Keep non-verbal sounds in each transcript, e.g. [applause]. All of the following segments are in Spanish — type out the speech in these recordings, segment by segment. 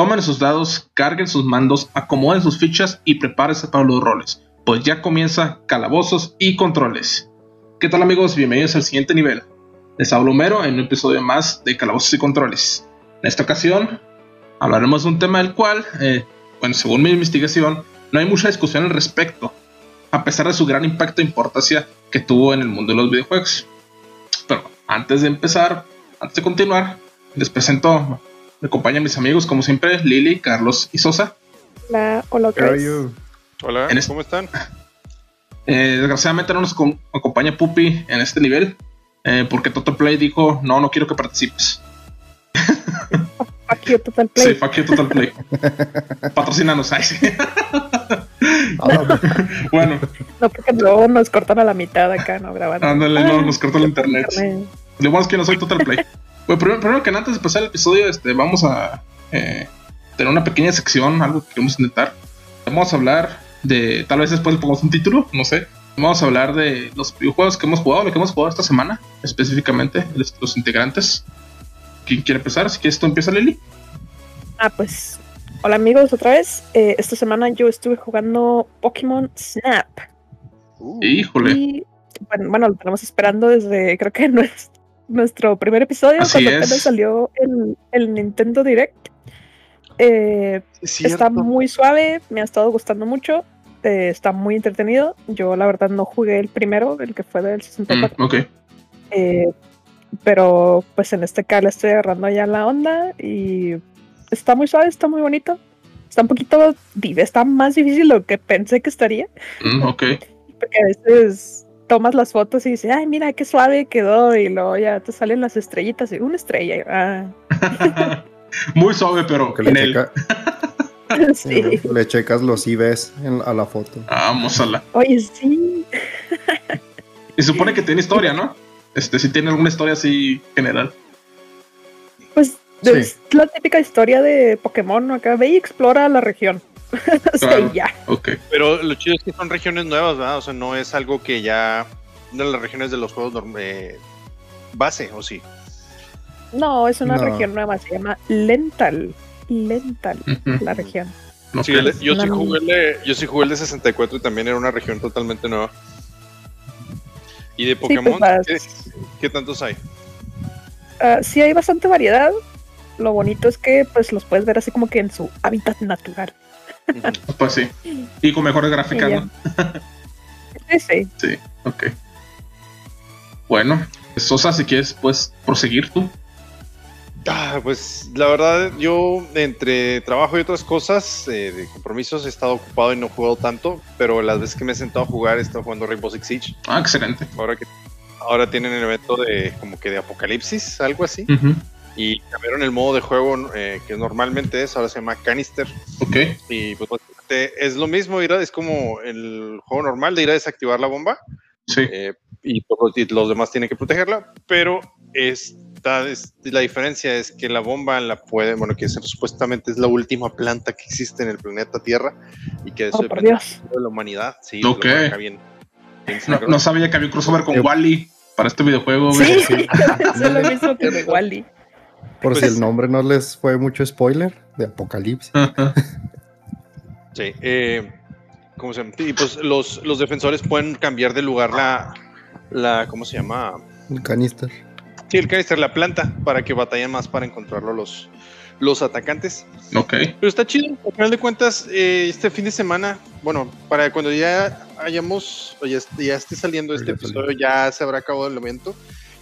Tomen sus dados, carguen sus mandos, acomoden sus fichas y prepárense para los roles, pues ya comienza calabozos y controles. ¿Qué tal amigos? Bienvenidos al siguiente nivel. Les hablo Homero en un episodio más de Calabozos y Controles. En esta ocasión hablaremos de un tema del cual, eh, bueno, según mi investigación, no hay mucha discusión al respecto, a pesar de su gran impacto e importancia que tuvo en el mundo de los videojuegos. Pero antes de empezar, antes de continuar, les presento, me acompañan mis amigos como siempre, Lili, Carlos y Sosa. Hola, hola, Hola, ¿cómo están? [laughs] Eh, desgraciadamente no nos acompaña Pupi en este nivel, eh, porque Total Play dijo, no, no quiero que participes. Fuck you, Total Play. Sí, fuck you, Total Play. [laughs] Patrocínanos, ahí sí. [laughs] bueno. No, porque luego nos cortan a la mitad acá, ¿no? Grabando. Ándale, no, nos cortan el internet. Lo bueno es que no soy Total Play. Bueno, primero, primero, que antes de empezar el episodio, este, vamos a eh, tener una pequeña sección, algo que queremos intentar. Vamos a hablar de, tal vez después le pongamos un título, no sé. Vamos a hablar de los videojuegos que hemos jugado, lo que hemos jugado esta semana, específicamente, los, los integrantes. ¿Quién quiere empezar? Así que esto empieza Lili. Ah, pues Hola amigos, otra vez. Eh, esta semana yo estuve jugando Pokémon Snap. Uh, híjole. Y, bueno, lo tenemos esperando desde creo que [laughs] nuestro, primer episodio, cuando apenas salió el, el, Nintendo Direct. Eh, está muy suave, me ha estado gustando mucho. Eh, está muy entretenido. Yo la verdad no jugué el primero, el que fue del 64. Mm, ok. pero pues en este caso estoy agarrando ya la onda y está muy suave, está muy bonito. Está un poquito, está más difícil de lo que pensé que estaría. Mm, ok. Porque a veces tomas las fotos y dices, ay, mira qué suave quedó, y luego ya te salen las estrellitas y una estrella. Ah. [laughs] muy suave, pero que le, [laughs] sí. le checas los IVs a la foto. Vamos a la. Oye, sí. [laughs] y supone que tiene historia, ¿no? Este, si tiene alguna historia así general. Pues es la típica historia de Pokémon, ¿no? Acá ve y explora la región. [laughs] o ya. Pero lo chido es que son regiones nuevas, ¿verdad? O sea, no es algo que ya. de las regiones de los juegos eh, base, ¿o sí? No, es una región nueva, se llama Lental. Lental, la región. yo, sí jugué el de, yo sí jugué el de 64 y también era una región totalmente nueva. ¿Y de pues Pokémon? ¿qué, tantos hay? Uh, sí, hay bastante variedad lo bonito es que pues los puedes ver así como que en su hábitat natural. Pues sí. Y con mejores gráficas, ¿no? sí, sí. Sí, ok. Bueno, Sosa, si quieres, puedes proseguir tú. Ah, pues la verdad, yo entre trabajo y otras cosas, eh, de compromisos, he estado ocupado y no he jugado tanto, pero las veces que me he sentado a jugar he estado jugando Rainbow Six Siege. Ah, excelente. Ahora que ahora tienen el evento de como que de apocalipsis, algo así y cambiaron el modo de juego eh, que normalmente es, ahora se llama Canister. Ok. Y pues es lo mismo, es como el juego normal de ir a desactivar la bomba. Sí. Eh, y, pues, los demás tienen que protegerla, pero esta es, la diferencia es que la bomba la puede, bueno, que supuestamente es la última planta que existe en el planeta Tierra y que eso oh, depende de la humanidad. Sí, ok. no, sabía que había un crossover con Wally para este videojuego. Sí, [laughs] es lo mismo que Wally. Por si pues el nombre no les fue mucho spoiler de Apocalipsis. sí, eh, ¿cómo se llama? Y pues los, los defensores pueden cambiar de lugar la, la, ¿cómo se llama? El canister. Sí, el canister, la planta, para que batallen más para encontrarlo los, los atacantes. Ok. Pero está chido, al final de cuentas, eh, este fin de semana, bueno, para cuando ya hayamos, o ya, ya esté saliendo este episodio, ya se habrá acabado el evento.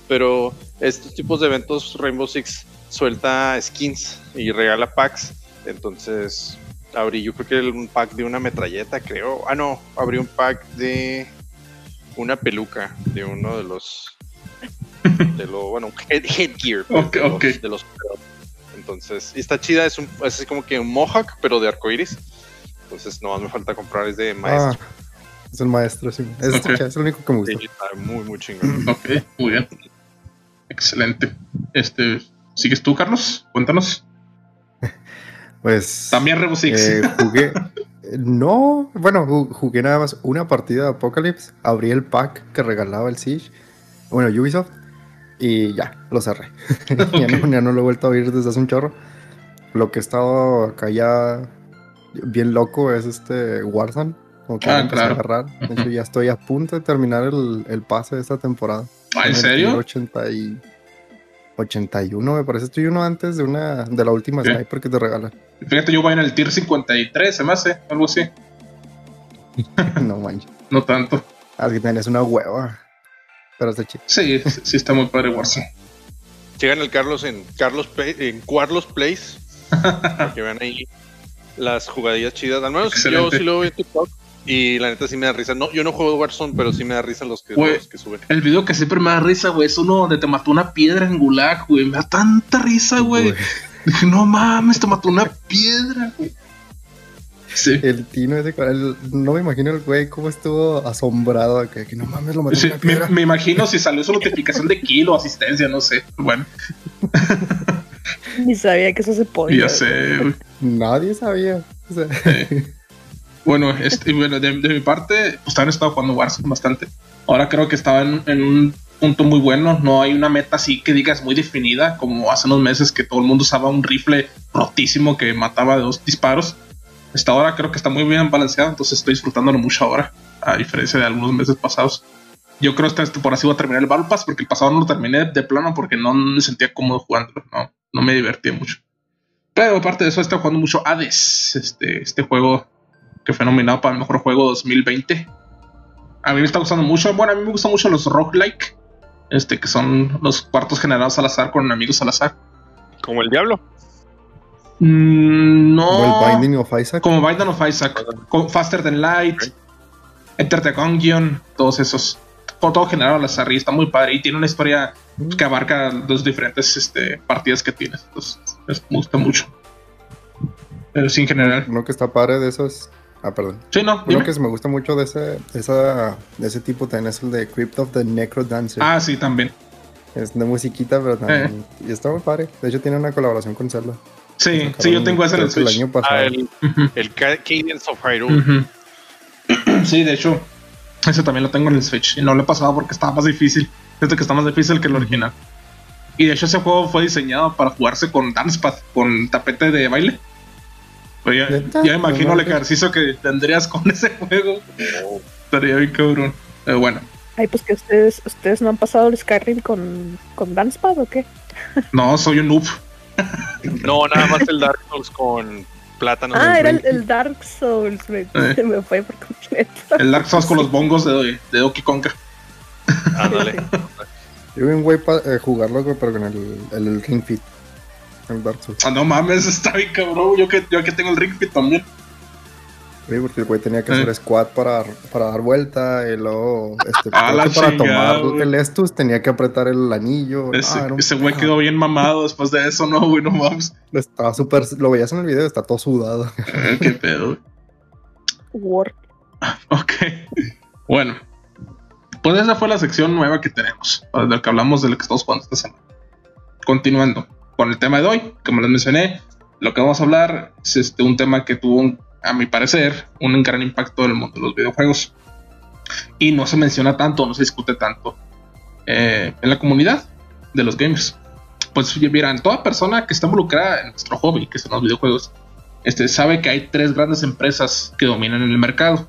Pero estos tipos de eventos, Rainbow Six suelta skins y regala packs. Entonces, abrí yo creo que un pack de una metralleta, creo. Ah, no, abrí un pack de una peluca de uno de los. De lo, bueno, headgear. de, Los, Entonces, y está chida, es, un, es como que un mohawk, pero de arcoiris. Entonces, no me falta comprar, es de maestro. Ah, es el maestro, sí. Es, es el único que me gusta. muy, muy chingón. Ok, muy bien. Excelente. Este, ¿Sigues tú, Carlos? Cuéntanos. Pues. También Rainbow eh, jugué. no, bueno, jugué nada más una partida de Apocalypse. Abrí el pack que regalaba el Siege. Bueno, Ubisoft. Y ya, lo cerré. [laughs] ya, no, lo he vuelto a oír desde hace un chorro. lo que he estado acá ya bien loco es este Warzone. Como que ah, claro. agarrar. De hecho, ya estoy a punto de terminar el, el pase de esta temporada. ¿Ah, ¿En serio? 80 y 81, me parece. Estoy uno antes de una de la última sniper que te regalan. Fíjate, yo voy en el tier 53, se me hace, algo así. [laughs] no manches. no tanto. Ah, que tenés una hueva. Pero está chido. Sí, sí está muy padre Warzone. Llegan el Carlos en Carlos en Carlos Place. [laughs] para que vean ahí las jugadillas chidas. Al menos yo sí lo veo en TikTok. Y la neta sí me da risa. No, yo no juego Warzone, pero sí me da risa los que, que suben. El video que siempre me da risa, güey, es uno donde te mató una piedra en Gulag, güey. Me da tanta risa, güey. Dije, no mames, te mató una piedra, güey. Sí. El Tino ese, no me imagino el güey cómo estuvo asombrado que, que no mames lo mató una piedra. Me, imagino si salió su notificación de kill o asistencia, no sé. Bueno. Ni sabía que eso se podía. Ya sé, güey. Nadie sabía. Bueno, este, bueno de, mi parte, pues han estado jugando Warzone bastante. Ahora creo que estaba en, un punto muy bueno. No hay una meta así que digas muy definida, como hace unos meses que todo el mundo usaba un rifle rotísimo que mataba de dos disparos. Esta hora creo que está muy bien balanceado, entonces estoy disfrutándolo mucho ahora, a diferencia de algunos meses pasados. Yo creo que esta por así voy a terminar el Battle Pass, porque el pasado no lo terminé de plano porque no me sentía cómodo jugándolo, no, no me divertía mucho. Pero aparte de eso, he estado jugando mucho Hades, este, este juego que fue nominado para el mejor juego 2020. A mí me está gustando mucho. Bueno, a mí me gustan mucho los roguelike. Este, que son los cuartos generados al azar con amigos al azar. Como el Diablo. Mm, no. Como el Binding of Isaac. Como Binding of Isaac. Faster Than Light. Enter the Gungeon. Todos esos. Todo generado al azar. Y está muy padre. Y tiene una historia mm. que abarca dos diferentes este, partidas que tienes. Entonces, me gusta mucho. Pero sí, en general. Lo que está padre de esos Ah, perdón. Sí, no. Uno que me gusta mucho de ese, esa, de ese tipo también es el de Crypt of the Necro Dancer. Ah, sí, también. Es de musiquita, pero también. Eh. Y está muy padre. De hecho, tiene una colaboración con Zelda. Sí, sí, yo tengo ese en el Switch. El año pasado. Ah, el, el, Cadence of Hyrule. Sí, de hecho, ese también lo tengo en el Switch. Y no lo he pasado porque estaba más difícil. Desde que está más difícil que el original. Y de hecho, ese juego fue diseñado para jugarse con Dancepad, con tapete de baile. Ya, ya, imagino el ejercicio que tendrías con [laughs] ese juego. Estaría bien cabrón. Pero bueno. Ay, pues que ustedes, ustedes no han pasado el Skyrim con, con Dancepad o qué? [laughs] No, soy un noob. [laughs] no, nada más el Dark Souls con plátano. Ah, era el, Dark Souls, me, eh. me, fue por completo. El Dark Souls con los bongos de, de Donkey Konga. Ándale. Yo vi un güey para eh, jugarlo, pero con el, el Ring Fit. Ah, no mames, [laughs] está bien cabrón. Yo que, yo que tengo el Ring Fit también. Sí, porque el güey tenía que hacer eh. squat para, para dar vuelta y luego este, para tomar el Estus tenía que apretar el anillo. Ese, ah, ese güey quedó bien mamado después de eso, no, güey, no mames. Estaba súper, lo veías en el video, está todo sudado. [laughs] Eh, qué pedo. Word. [laughs] Ok. Bueno. Pues esa fue la sección nueva que tenemos, de la que hablamos de lo que estamos jugando esta semana. Continuando con el tema de hoy. Como les mencioné, lo que vamos a hablar es este, un tema que tuvo, a mi parecer, un gran impacto en el mundo de los videojuegos. Y no se menciona tanto, no se discute tanto eh, en la comunidad de los gamers. Pues miran, toda persona que está involucrada en nuestro hobby, que son los videojuegos, este, sabe que hay tres grandes empresas que dominan en el mercado.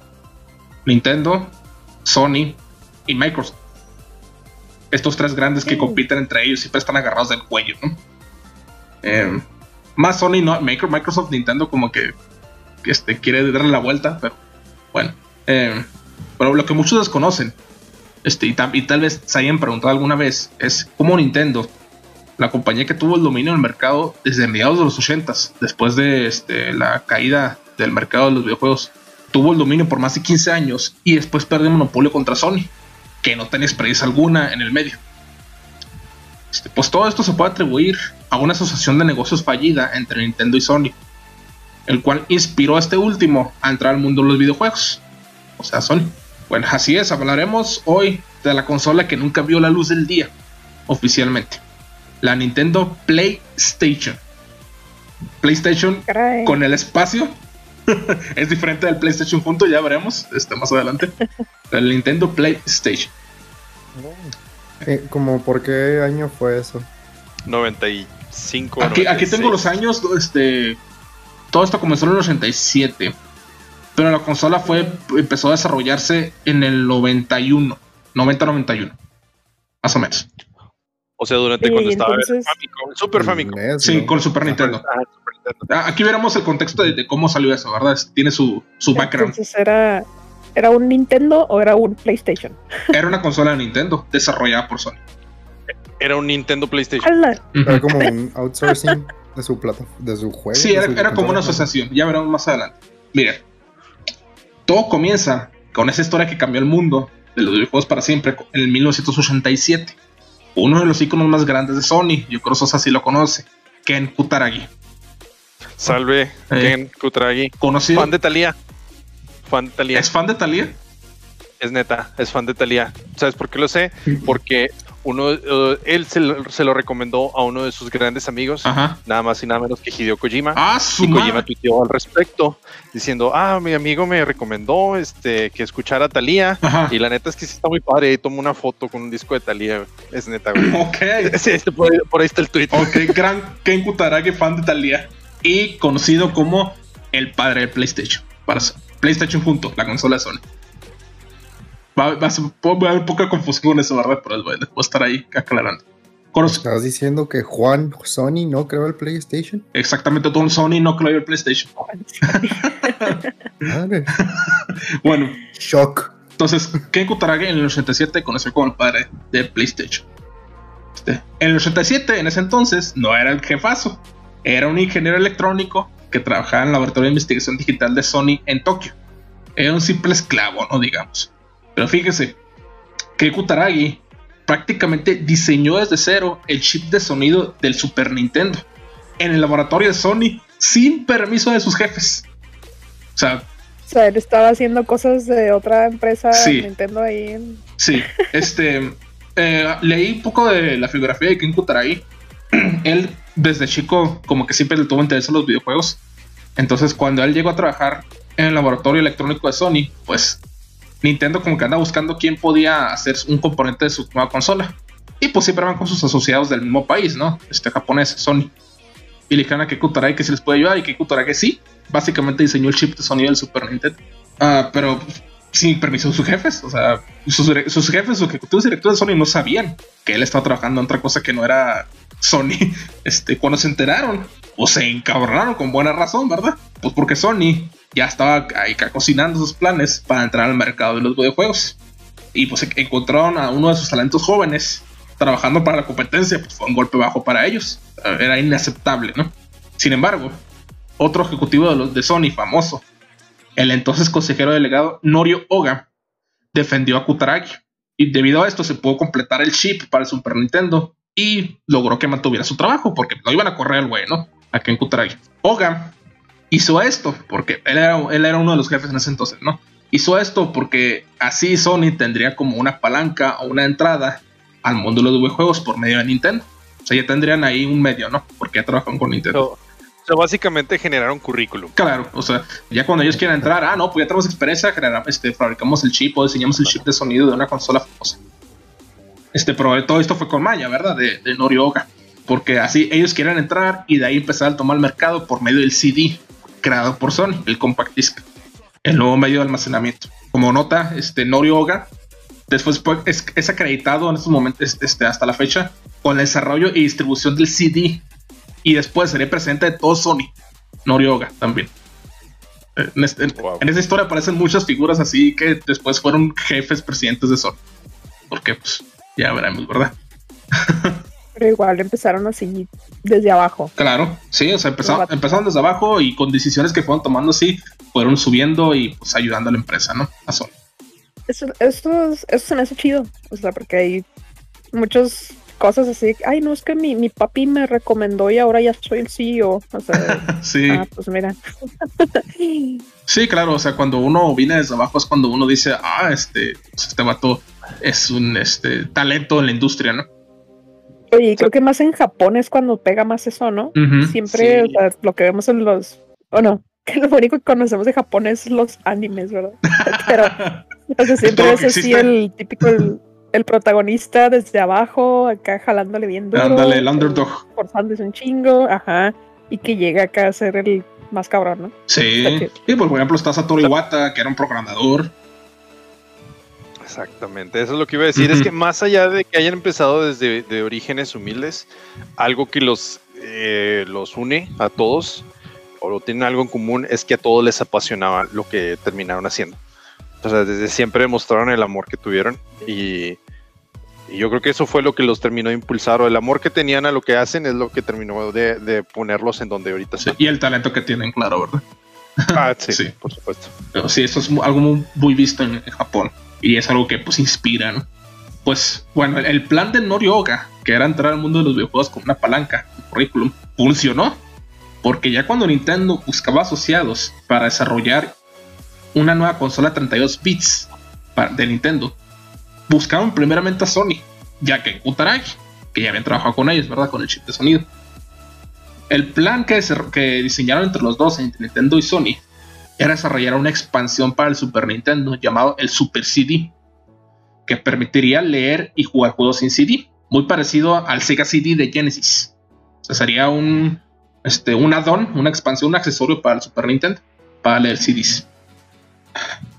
Nintendo, Sony y Microsoft. Estos tres grandes que compiten entre ellos siempre están agarrados del cuello, ¿no? Eh, más Sony, no, Microsoft, Nintendo como que, este, quiere darle la vuelta, pero bueno. Eh, pero lo que muchos desconocen, este, y, tal vez se hayan preguntado alguna vez, es cómo Nintendo, la compañía que tuvo el dominio del mercado desde mediados de los 80 después de este, la caída del mercado de los videojuegos, tuvo el dominio por más de 15 años y después perdió monopolio contra Sony, que no tenía experiencia alguna en el medio. Este, pues todo esto se puede atribuir a una asociación de negocios fallida entre Nintendo y Sony, el cual inspiró a este último a entrar al mundo de los videojuegos, o sea, Sony. Bueno, así es, hablaremos hoy de la consola que nunca vio la luz del día, oficialmente, la Nintendo PlayStation. PlayStation con el espacio [laughs] es diferente del PlayStation junto, ya veremos este, más adelante. [laughs] El Nintendo PlayStation. Eh, ¿Como por qué año fue eso? 94 95. Aquí, aquí tengo los años, este, todo esto comenzó en el 87. Pero la consola fue empezó a desarrollarse en el 91, 90-91, más o menos. O sea, durante cuando estaba el Famicom, Super Famicom. Sí, con Super Nintendo. Ah, aquí veremos el contexto de, cómo salió eso, ¿verdad? Tiene su, su background. Entonces era, era un Nintendo o era un PlayStation. [laughs] Era una consola de Nintendo desarrollada por Sony. Era un Nintendo PlayStation. Era como un outsourcing de su plata, de su juego. Sí, era, como una asociación. Ya veremos más adelante. Miren, todo comienza con esa historia que cambió el mundo de los videojuegos para siempre en el 1987. Uno de los iconos más grandes de Sony, yo creo que Sosa sí lo conoce, Ken Kutaragi. Salve, eh, Ken Kutaragi. Conocido. Fan de Talía. Fan de Talía. ¿Es fan de Talía? Es neta, es fan de Talía. ¿Sabes por qué lo sé? Porque uno, eh, él se lo, recomendó a uno de sus grandes amigos, nada más y nada menos que Hideo Kojima. Ah, y Kojima tuiteó al respecto, diciendo, ah, mi amigo me recomendó este, que escuchara a Thalía, y la neta es que sí está muy padre, y tomó una foto con un disco de Thalía, es neta, güey. Ok. [laughs] Sí, este, por, ahí, está el tweet. Ok, gran Ken Kutaragi, fan de Thalía, y conocido como el padre de PlayStation, para PlayStation junto, la consola Sony. Va, a haber poca confusión con eso, ¿verdad? Pero voy a estar ahí aclarando. ¿Estás diciendo que Juan Sony no creó el PlayStation? Exactamente, todo Sony no creó el PlayStation. [laughs] bueno. Shock. Entonces, Ken Kutaragi en el 87 conoció como el padre de PlayStation. Este, en el 87, en ese entonces, no era el jefazo. Era un ingeniero electrónico que trabajaba en el laboratorio de investigación digital de Sony en Tokio. Era un simple esclavo, no digamos. Pero fíjese que Kutaragi prácticamente diseñó desde cero el chip de sonido del Super Nintendo en el laboratorio de Sony sin permiso de sus jefes. O sea, o sea, él estaba haciendo cosas de otra empresa Nintendo ahí. Sí, este. Eh, leí un poco de la biografía de Ken Kutaragi. [clears throat] él, desde chico, como que siempre le tuvo interés en los videojuegos. Entonces, cuando él llegó a trabajar en el laboratorio electrónico de Sony, pues Nintendo como que anda buscando quién podía hacer un componente de su nueva consola. Y pues siempre van con sus asociados del mismo país, ¿no? Este japonés, Sony. Y le dijeron a Keiko que si les puede ayudar y Keiko que sí. Básicamente diseñó el chip de sonido del Super Nintendo. Ah, pero sin permiso de sus jefes. O sea, sus, jefes, sus ejecutivos directores de Sony no sabían que él estaba trabajando en otra cosa que no era Sony. Este, cuando se enteraron, o se encabronaron con buena razón, ¿verdad? Pues porque Sony ya estaba ahí cocinando sus planes para entrar al mercado de los videojuegos. Y pues encontraron a uno de sus talentos jóvenes trabajando para la competencia, pues fue un golpe bajo para ellos. Era inaceptable, ¿no? Sin embargo, otro ejecutivo de, los, de Sony famoso, el entonces consejero delegado Norio Oga, defendió a Kutaragi. Y debido a esto se pudo completar el chip para el Super Nintendo y logró que mantuviera su trabajo, porque no iban a correr el güey, ¿no? Aquí en Kutaragi. Oga hizo esto, porque él era, él era uno de los jefes en ese entonces, ¿no? Hizo esto porque así Sony tendría como una palanca o una entrada al mundo de los videojuegos por medio de Nintendo. O sea, ya tendrían ahí un medio, ¿no? Porque ya trabajan con Nintendo. o sea, básicamente generaron currículum. Claro, o sea, ya cuando ellos quieran entrar, ah, no, pues ya tenemos experiencia, generamos, este, fabricamos el chip o diseñamos el chip de sonido de una consola famosa. Este, pero todo esto fue con Maya, ¿verdad? De, de Norioga. Porque así ellos quieren entrar y de ahí empezar a tomar el mercado por medio del CD creado por Sony, el Compact Disc, el nuevo medio de almacenamiento. Como nota, este Norioga después es, acreditado en estos momentos, este, hasta la fecha, con el desarrollo y distribución del CD. Y después sería presidente de todo Sony. Norioga también. En, en, esa historia aparecen muchas figuras así que después fueron jefes presidentes de Sony. Porque, pues, ya veremos, ¿verdad? [laughs] Pero igual empezaron así desde abajo. Claro, sí, o sea, empezaron, empezaron desde abajo y con decisiones que fueron tomando así, fueron subiendo y pues ayudando a la empresa, ¿no? A. Eso, eso, eso se me hace chido, o sea, porque hay muchas cosas así, ay, no, es que mi, mi papi me recomendó y ahora ya soy el CEO, o sea, [laughs] sí. Ah, pues mira. sí, claro, o sea, cuando uno viene desde abajo es cuando uno dice, ah, este, pues, este vato es un este, talento en la industria, ¿no? Oye, creo que más en Japón es cuando pega más eso, ¿no? Siempre, o sea, lo que vemos en los. O no, [laughs] que lo único que conocemos de Japón es los animes, ¿verdad? [laughs] Pero, o sea, siempre es así el típico. el protagonista desde abajo, acá jalándole bien duro. Ándale, el underdog. Forzándose un chingo, ajá. Y que llega acá a ser el más cabrón, ¿no? Sí. Y por ejemplo está Satoru Iwata, que era un programador. Exactamente, eso es lo que iba a decir. Es que más allá de que hayan empezado desde de orígenes humildes, algo que los, eh, los une a todos, o tienen algo en común, es que a todos les apasionaba lo que terminaron haciendo. O sea, desde siempre demostraron el amor que tuvieron y, yo creo que eso fue lo que los terminó de impulsar, o el amor que tenían a lo que hacen es lo que terminó de, ponerlos en donde ahorita están. y el talento que tienen, claro, ¿verdad? Ah, sí, [laughs] por supuesto. Pero sí, eso es algo muy, visto en, Japón y es algo que pues inspira, ¿no? Pues bueno, el plan de Norioga, que era entrar al mundo de los videojuegos con una palanca, un currículum, funcionó. Porque ya cuando Nintendo buscaba asociados para desarrollar una nueva consola 32 bits de Nintendo, buscaron primeramente a Sony, ya que Kutaragi, que ya habían trabajado con ellos, ¿verdad? Con el chip de sonido. El plan que, que diseñaron entre los dos, entre Nintendo y Sony, era desarrollar una expansión para el Super Nintendo llamado el Super CD, que permitiría leer y jugar juegos sin CD, muy parecido al Sega CD de Genesis. O sea, sería un, este, un add-on, una expansión, un accesorio para el Super Nintendo, para leer CDs.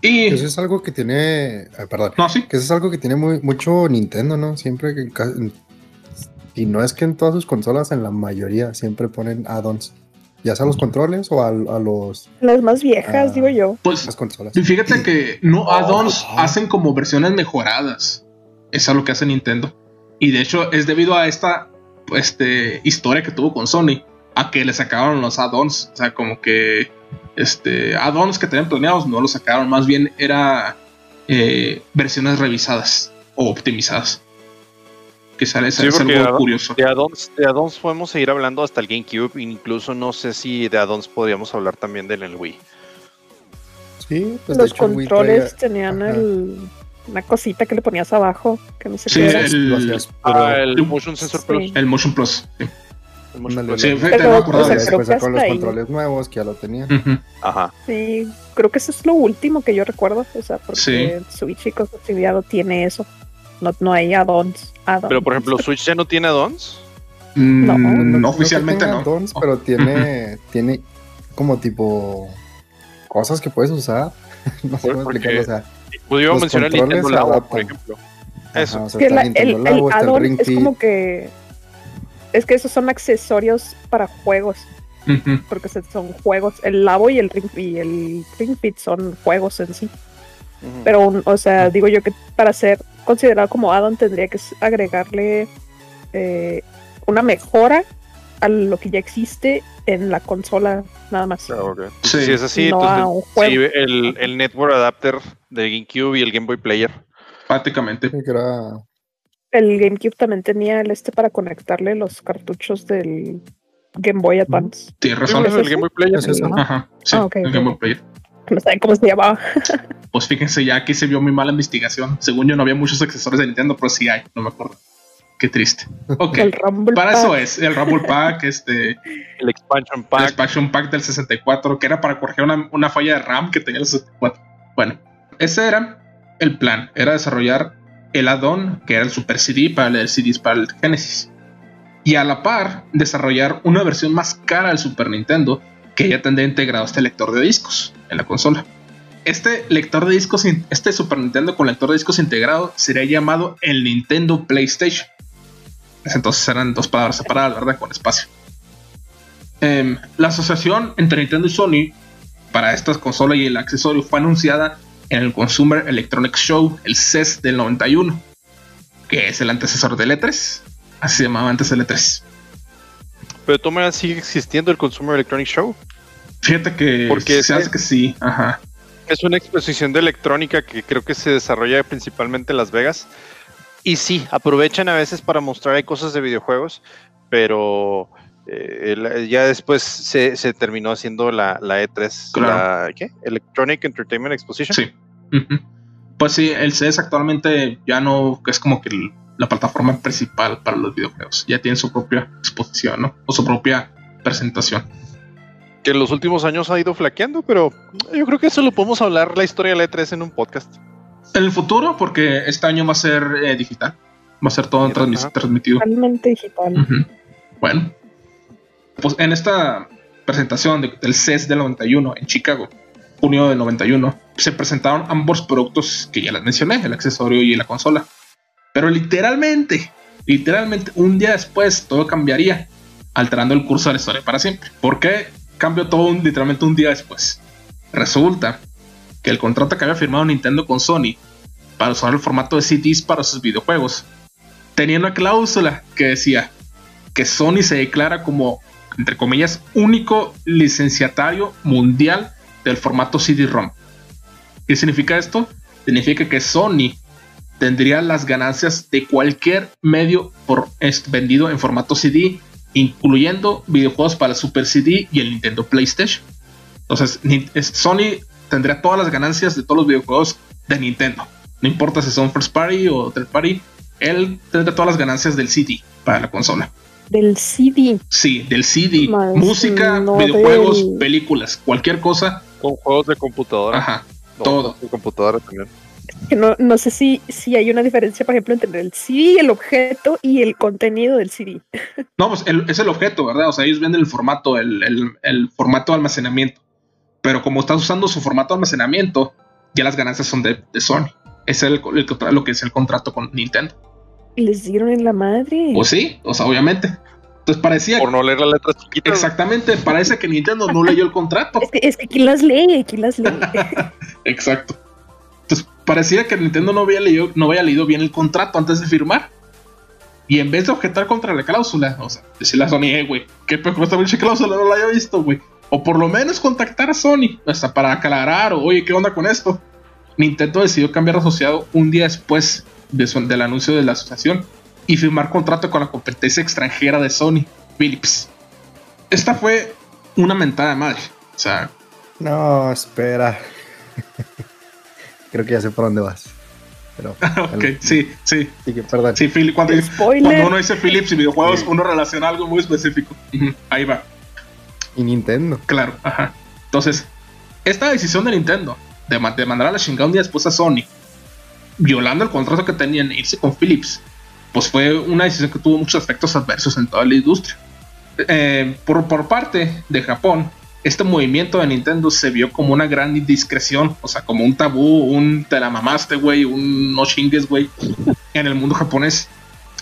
Y eso es algo que tiene, ah, perdón, no, sí. que eso es algo que tiene muy, mucho Nintendo, ¿no? Siempre que y no es que en todas sus consolas, en la mayoría siempre ponen add-ons. Ya sea a los controles o a, los. Las más viejas, digo yo. Pues. Las consolas. Y fíjate que no oh, add-ons hacen como versiones mejoradas. Es lo que hace Nintendo. Y de hecho, es debido a esta este, historia que tuvo con Sony. A que le sacaron los add-ons. O sea, como que este, add-ons que tenían planeados no los sacaron, más bien era eh, versiones revisadas o optimizadas. Que sale, es algo curioso. De add-ons podemos seguir hablando hasta el GameCube, incluso no sé si de add-ons podríamos hablar también del Wii. Sí, pues los controles tenían una cosita que le ponías abajo, que no sé qué era. El, ah, el, Motion Sensor Plus. El Motion Plus. Sí, pero, con los controles nuevos que ya lo tenían. Ajá. Sí, creo que eso es lo último que yo recuerdo. O sea, porque Switch y cosas tiene eso. No, no hay add-ons. pero por ejemplo, ¿Switch ya no tiene add-ons? Mm, no, no, oficialmente no. pero tiene, tiene como tipo cosas que puedes usar. [laughs] no sé cómo explicarlo. O sea, Pudiera mencionar el Nintendo Labo, por ejemplo. Eso. o sea, el, el, add-on es como que es que esos son accesorios para juegos. Porque son juegos. El Labo y el Ring, y el Ring Fit son juegos en sí. Pero, o sea, digo yo que para ser considerado como add-on tendría que agregarle eh, una mejora a lo que ya existe en la consola nada más. Ah, sí. es así, entonces, el, el, Network Adapter de GameCube y el Game Boy Player. Prácticamente. era el GameCube también tenía el este para conectarle los cartuchos del Game Boy Advance. Tienes razón. el Game Boy Player. Ajá, sí, ah, el Game Boy Player. No saben cómo se llamaba. [laughs] pues fíjense, ya aquí se vio muy mala investigación. Según yo, no había muchos accesorios de Nintendo, pero sí hay, no me acuerdo. Qué triste. Ok, el para eso es el Rumble Pack, [laughs] este. El Expansion Pack. El Expansion Pack del 64, que era para corregir una, una falla de RAM que tenía el 64. Bueno, ese era el plan, era desarrollar el add-on que era el Super CD para leer CDs para el Genesis. Y a la par, desarrollar una versión más cara del Super Nintendo que ya tendría integrado este lector de discos en la consola. Este lector de discos, este Super Nintendo con lector de discos integrado sería llamado el Nintendo PlayStation. Entonces eran dos palabras separadas, ¿verdad? Con espacio. Em, la asociación entre Nintendo y Sony para estas consolas y el accesorio fue anunciada en el Consumer Electronics Show, el CES del 91, que es el antecesor del E3. Así se llamaba antes el E3. Pero de todas sigue existiendo el Consumer Electronics Show. Fíjate que Porque se hace que sí, ajá. Es una exposición de electrónica que creo que se desarrolla principalmente en Las Vegas. Y sí, aprovechan a veces para mostrar cosas de videojuegos, pero eh, ya después se, terminó haciendo la, E3, la ¿qué? Electronic Entertainment Exposition. Sí. Pues sí, el CES actualmente ya no es como que la plataforma principal para los videojuegos. Ya tiene su propia exposición, ¿no? O su propia presentación. Que en los últimos años ha ido flaqueando, pero yo creo que eso lo podemos hablar la historia de la E3 en un podcast. En el futuro, porque este año va a ser eh, digital. Va a ser todo transmitido. Totalmente digital. Bueno, pues en esta presentación del CES del 91 en Chicago, junio del 91, se presentaron ambos productos que ya les mencioné, el accesorio y la consola. Pero literalmente, literalmente un día después todo cambiaría, alterando el curso de la historia para siempre. ¿Por qué cambió todo literalmente un día después? Resulta que el contrato que había firmado Nintendo con Sony para usar el formato de CDs para sus videojuegos tenía una cláusula que decía que Sony se declara como, entre comillas, único licenciatario mundial del formato CD-ROM. ¿Qué significa esto? Significa que Sony tendría las ganancias de cualquier medio por vendido en formato CD, incluyendo videojuegos para el Super CD y el Nintendo PlayStation. Entonces, Sony tendría todas las ganancias de todos los videojuegos de Nintendo. No importa si son first party o third party, él tendría todas las ganancias del CD para la consola. Del CD. Sí, del CD. Música, videojuegos, películas, cualquier cosa. Con juegos de computadora. Ajá, todo. De computadora también. No, no sé si, si hay una diferencia, por ejemplo, entre el CD, el objeto y el contenido del CD. No, pues es el objeto, ¿verdad? O sea, ellos venden el formato, el, el formato de almacenamiento. Pero como estás usando su formato de almacenamiento, ya las ganancias son de, Sony. Es el, lo que es el contrato con Nintendo. ¿Y les dieron en la madre? Pues sí, o sea, obviamente. Entonces parecía. Por no leer las letras chiquitas. Exactamente, parece que Nintendo no leyó el contrato. Es que, es que ¿quién las lee? ¿Quién las lee? [laughs] Exacto. Parecía que Nintendo no había, leído, no había leído bien el contrato antes de firmar. Y en vez de objetar contra la cláusula, o sea, decirle a Sony, eh, güey, ¿qué peor esta pinche cláusula? No la había visto, güey. O por lo menos contactar a Sony, hasta para aclarar, o, oye, ¿qué onda con esto? Nintendo decidió cambiar de asociado un día después de del anuncio de la asociación y firmar contrato con la competencia extranjera de Sony, Philips. Esta fue una mentada de madre. O sea. No, espera. [laughs] Creo que ya sé por dónde vas. Pero, [laughs] ok, sí, sí. Sí, perdón. Sí, cuando, cuando, uno dice Philips y videojuegos, uno relaciona algo muy específico. Ahí va. Y Nintendo. Claro, ajá. Entonces, esta decisión de Nintendo de, mandar a la chingada un día después a Sony, violando el contrato que tenían, irse con Philips, pues fue una decisión que tuvo muchos efectos adversos en toda la industria. Eh, por, por parte de Japón, este movimiento de Nintendo se vio como una gran indiscreción, o sea, como un tabú, un te la mamaste, güey, un no chingues, güey, en el mundo japonés.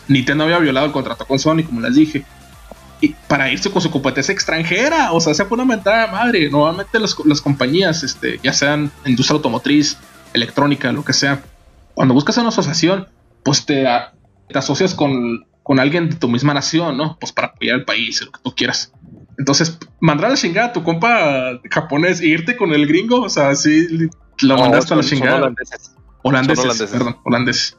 Nintendo había violado el contrato con Sony, como les dije, y para irse con su competencia extranjera. O sea, se fue una mentada madre. Normalmente las, las compañías, este, ya sean industria automotriz, electrónica, lo que sea, cuando buscas una asociación, pues te, te asocias con, con, alguien de tu misma nación, ¿no? Pues para apoyar al país, lo que tú quieras. Entonces, mandar a la chingada a tu compa japonés e irte con el gringo, o sea, sí, lo mandaste a la chingada. Holandeses. Holandeses, perdón, holandeses.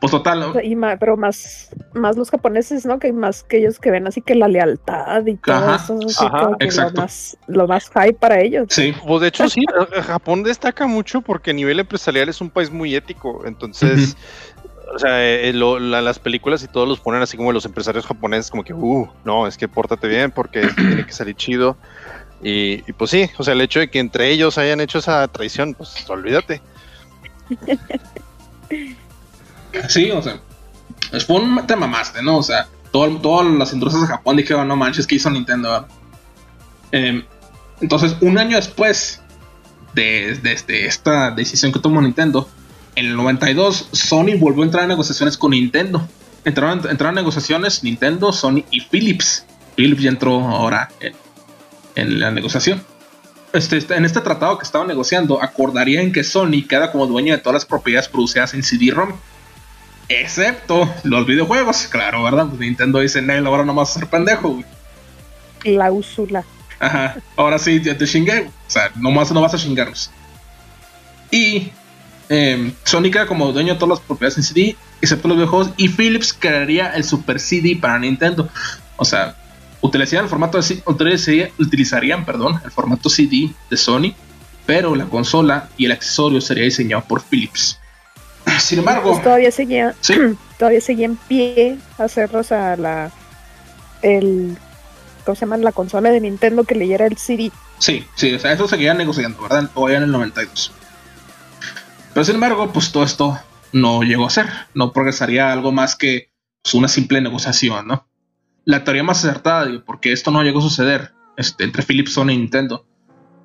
Pues total. pero más, más los japoneses, ¿no? Que más que ellos que ven así que la lealtad y todo eso. lo más, lo más high para ellos. Sí. Pues de hecho, sí, [laughs] eh, Japón destaca mucho porque a nivel empresarial es un país muy ético. Entonces. O sea, eh, las películas y todos los ponen así como los empresarios japoneses, como que, uh, no, es que pórtate bien porque tiene que salir chido. Y, pues sí, o sea, el hecho de que entre ellos hayan hecho esa traición, pues olvídate. [laughs] Sí, o sea, fue un tema más, ¿no? O sea, todas las industrias de Japón dijeron, no manches, que hizo Nintendo? Em, entonces, un año después de, este, esta decisión que tomó Nintendo, en el 92, Sony volvió a entrar en negociaciones con Nintendo. Entraron, entraron en negociaciones Nintendo, Sony y Philips. Philips ya entró ahora en, la negociación. Este, este, en este tratado que estaban negociando, acordarían que Sony queda como dueño de todas las propiedades producidas en CD-ROM Excepto los videojuegos, claro, ¿verdad? Pues Nintendo dice, Nel, ahora no vas a ser pendejo, güey. Cláusula. Ajá, ahora sí, ya te chingué, O sea, nomás no vas a chingarnos. Y eh, Sony queda como dueño de todas las propiedades en CD, excepto los videojuegos, y Philips crearía el Super CD para Nintendo. O sea, utilizarían el formato de, utilizarían, utilizarían perdón, el formato CD de Sony, pero la consola y el accesorio sería diseñado por Philips. [clears throat] Sin embargo, pues todavía seguía, [clears throat] todavía seguía en pie hacerlos a la el ¿cómo se llama? la consola de Nintendo que leyera el CD. Sí, sí, o sea, eso seguía negociando, ¿verdad? Todavía en el 92. Pero sin embargo, pues todo esto no llegó a ser, no progresaría algo más que pues, una simple negociación, ¿no? La teoría más acertada de por qué esto no llegó a suceder este, entre Philips, Sony y Nintendo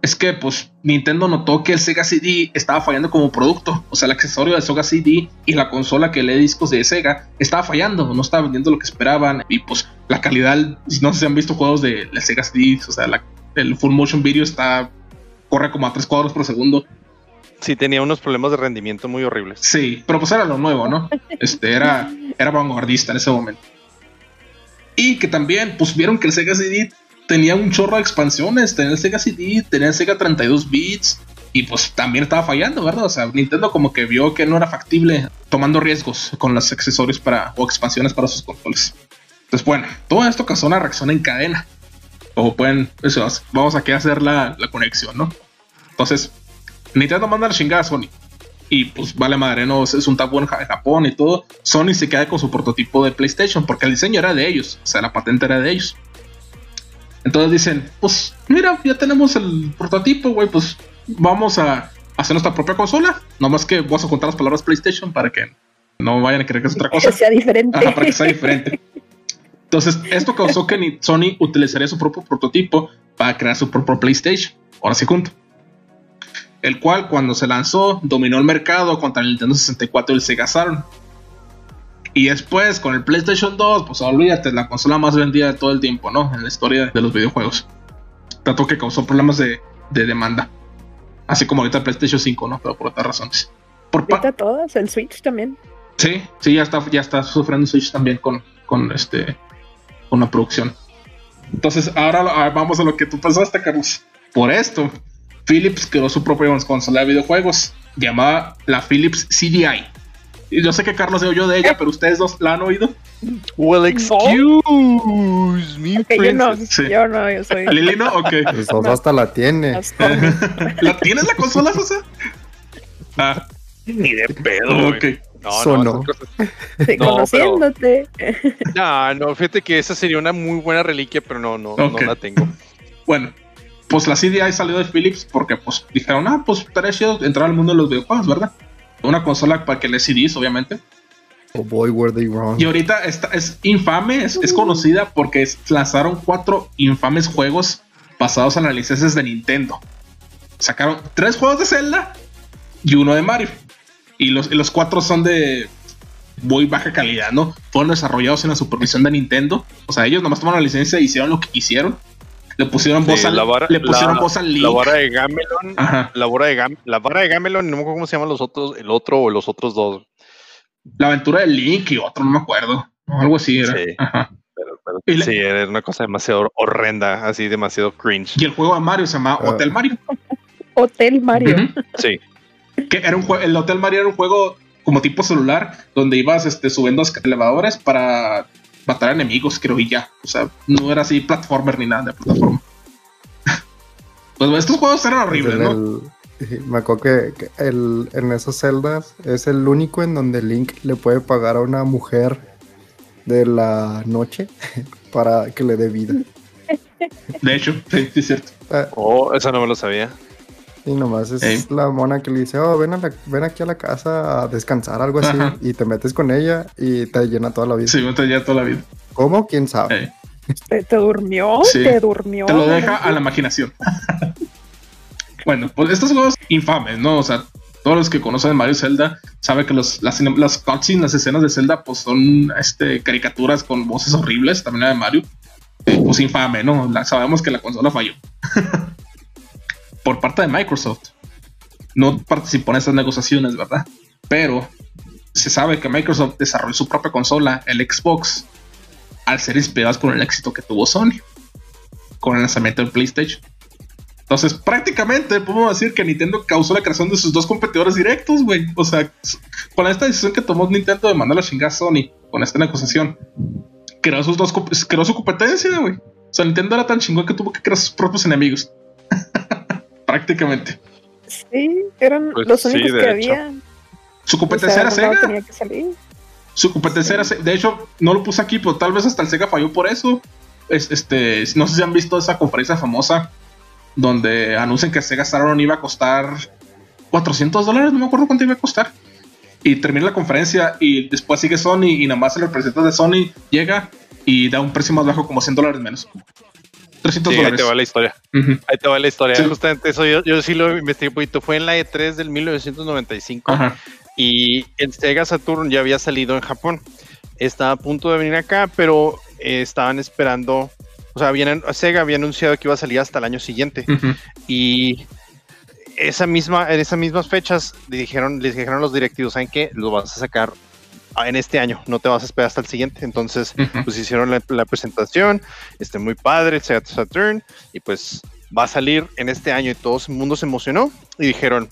es que pues Nintendo notó que el Sega CD estaba fallando como producto, o sea, el accesorio del Sega CD y la consola que lee discos de Sega estaba fallando, no estaba vendiendo lo que esperaban. Y pues la calidad, si no se han visto juegos de la Sega CD, o sea, el full motion video está corre como a 3 cuadros por segundo Sí, tenía unos problemas de rendimiento muy horribles. Sí, pero pues era lo nuevo, ¿no? Este era, era vanguardista en ese momento. Y que también, pues vieron que el Sega CD tenía un chorro de expansiones. Tenía el Sega CD, tenía el Sega 32 bits. Y pues también estaba fallando, ¿verdad? O sea, Nintendo como que vio que no era factible tomando riesgos con los accesorios para, o expansiones para sus controles. Entonces, bueno, todo esto causó una reacción en cadena. O pueden, eso, vamos aquí a hacer la, la conexión, ¿no? Entonces, Nintendo manda la chingada a Sony. Y pues vale madre, no es un tapo en Japón y todo. Sony se queda con su prototipo de PlayStation porque el diseño era de ellos, o sea, la patente era de ellos. Entonces dicen, pues mira, ya tenemos el prototipo, güey, pues vamos a hacer nuestra propia consola. Nomás que vamos a contar las palabras PlayStation para que no vayan a creer que es otra cosa. Que sea diferente. para que sea diferente. Entonces, esto causó que Sony utilizaría su propio prototipo para crear su propio PlayStation. Ahora sí junto el cual cuando se lanzó dominó el mercado contra el Nintendo 64 y el Sega Saturn. Y después con el PlayStation 2, pues olvídate, la consola más vendida de todo el tiempo, ¿no? En la historia de los videojuegos. Tanto que causó problemas de, demanda. Así como ahorita el PlayStation 5, ¿no? Pero por otras razones. Por ahorita todas, el Switch también. Sí, sí, ya está, ya está sufriendo Switch también con, con este con la producción. Entonces, ahora vamos a lo que tú pensaste, Carlos. Por esto, Philips creó su propia consola de videojuegos llamada la Philips CDI. Y yo sé que Carlos se oyó de ella, pero ustedes dos la han oído. Well, excuse me. yo no, yo no, yo soy. ¿Lili no? Ok. [laughs] Pues hasta la tiene. [laughs] ¿La tienes la consola, Sosa? [laughs] Ah. Ni de pedo. Ok. No, no, Sí, conociéndote. No, no, fíjate que esa sería una muy buena reliquia, pero no, no, no la tengo. Bueno, pues la CDI salió de Philips porque pues dijeron, ah, pues estaría chido entrar al mundo de los videojuegos, ¿verdad? Una consola para que le CDs, obviamente. Oh boy, were they wrong. Y ahorita esta es infame, es, conocida porque lanzaron cuatro infames juegos basados en las licencias de Nintendo. Sacaron tres juegos de Zelda y uno de Mario. Y los, y los cuatro son de muy baja calidad, ¿no? Fueron desarrollados en la supervisión de Nintendo. O sea, ellos nomás tomaron la licencia y hicieron lo que quisieron le pusieron voz al, le pusieron voz al La vara de Gamelon. La vara de, la vara de Gamelon, no me acuerdo cómo se llaman los otros, el otro o los otros dos. La aventura de Link y otro, no me acuerdo. algo así era. Sí. Ajá. sí, era una cosa demasiado horrenda, así demasiado cringe. Y el juego de Mario se llama ah. Hotel Mario. Hotel Mario. Sí. Que era un el Hotel Mario era un juego como tipo celular, donde ibas este, subiendo elevadores para matar enemigos, creo, y ya. O sea, no era así platformer ni nada de plataforma. [laughs] pues estos juegos eran horribles, ¿no? me acuerdo que, el, en esas celdas es el único en donde Link le puede pagar a una mujer de la noche [laughs] para que le dé vida. De hecho, sí, es cierto. Ah. oh, eso no me lo sabía. Y nomás es la mona que le dice, oh, ven, ven aquí a la casa a descansar, algo así. Y te metes con ella y te llena toda la vida. Sí, te llena toda la vida. ¿Cómo? ¿Quién sabe? ¿Te, durmió? ¿Te durmió? Te lo deja a la imaginación. [laughs] bueno, pues estos juegos infames, ¿no? O sea, todos los que conocen Mario Zelda saben que los, las, las cutscenes, las escenas de Zelda, pues son este, caricaturas con voces horribles, también la de Mario. Eh, pues infame, ¿no? sabemos que la consola falló. [laughs] por parte de Microsoft. No participó en esas negociaciones, ¿verdad? Pero se sabe que Microsoft desarrolló su propia consola, el Xbox, al ser inspirados con el éxito que tuvo Sony con el lanzamiento del PlayStation. Entonces, prácticamente podemos decir que Nintendo causó la creación de sus dos competidores directos, güey. O sea, con esta decisión que tomó Nintendo de mandar la chingada a Sony con esta negociación, creó sus dos creó su competencia, güey. O sea, Nintendo era tan chingón que tuvo que crear sus propios enemigos. [laughs] prácticamente. Sí, eran pues los únicos que había. Su competencia era Sega. Su competencia era Sega. De hecho, no lo puse aquí, pero tal vez hasta el Sega falló por eso. este, no sé si han visto esa conferencia famosa donde anuncian que Sega Saturn iba a costar 400 dólares, no me acuerdo cuánto iba a costar. Y termina la conferencia y después sigue Sony y nada más el representante de Sony llega y da un precio más bajo, como 100 dólares menos. 300 dólares. Ahí te va la historia. Ahí te va la historia. Justamente eso yo, sí lo investigué un poquito. Fue en la E3 del 1995 y el Sega Saturn ya había salido en Japón. Estaba a punto de venir acá, pero eh, estaban esperando. O sea, Sega había anunciado que iba a salir hasta el año siguiente. Y esa misma, en esas mismas fechas dijeron, les dijeron los directivos, ¿saben qué? Lo vas a sacar en este año, no te vas a esperar hasta el siguiente. Entonces, pues hicieron la, presentación, este muy padre, Sega Saturn, y pues va a salir en este año y todo el mundo se emocionó y dijeron,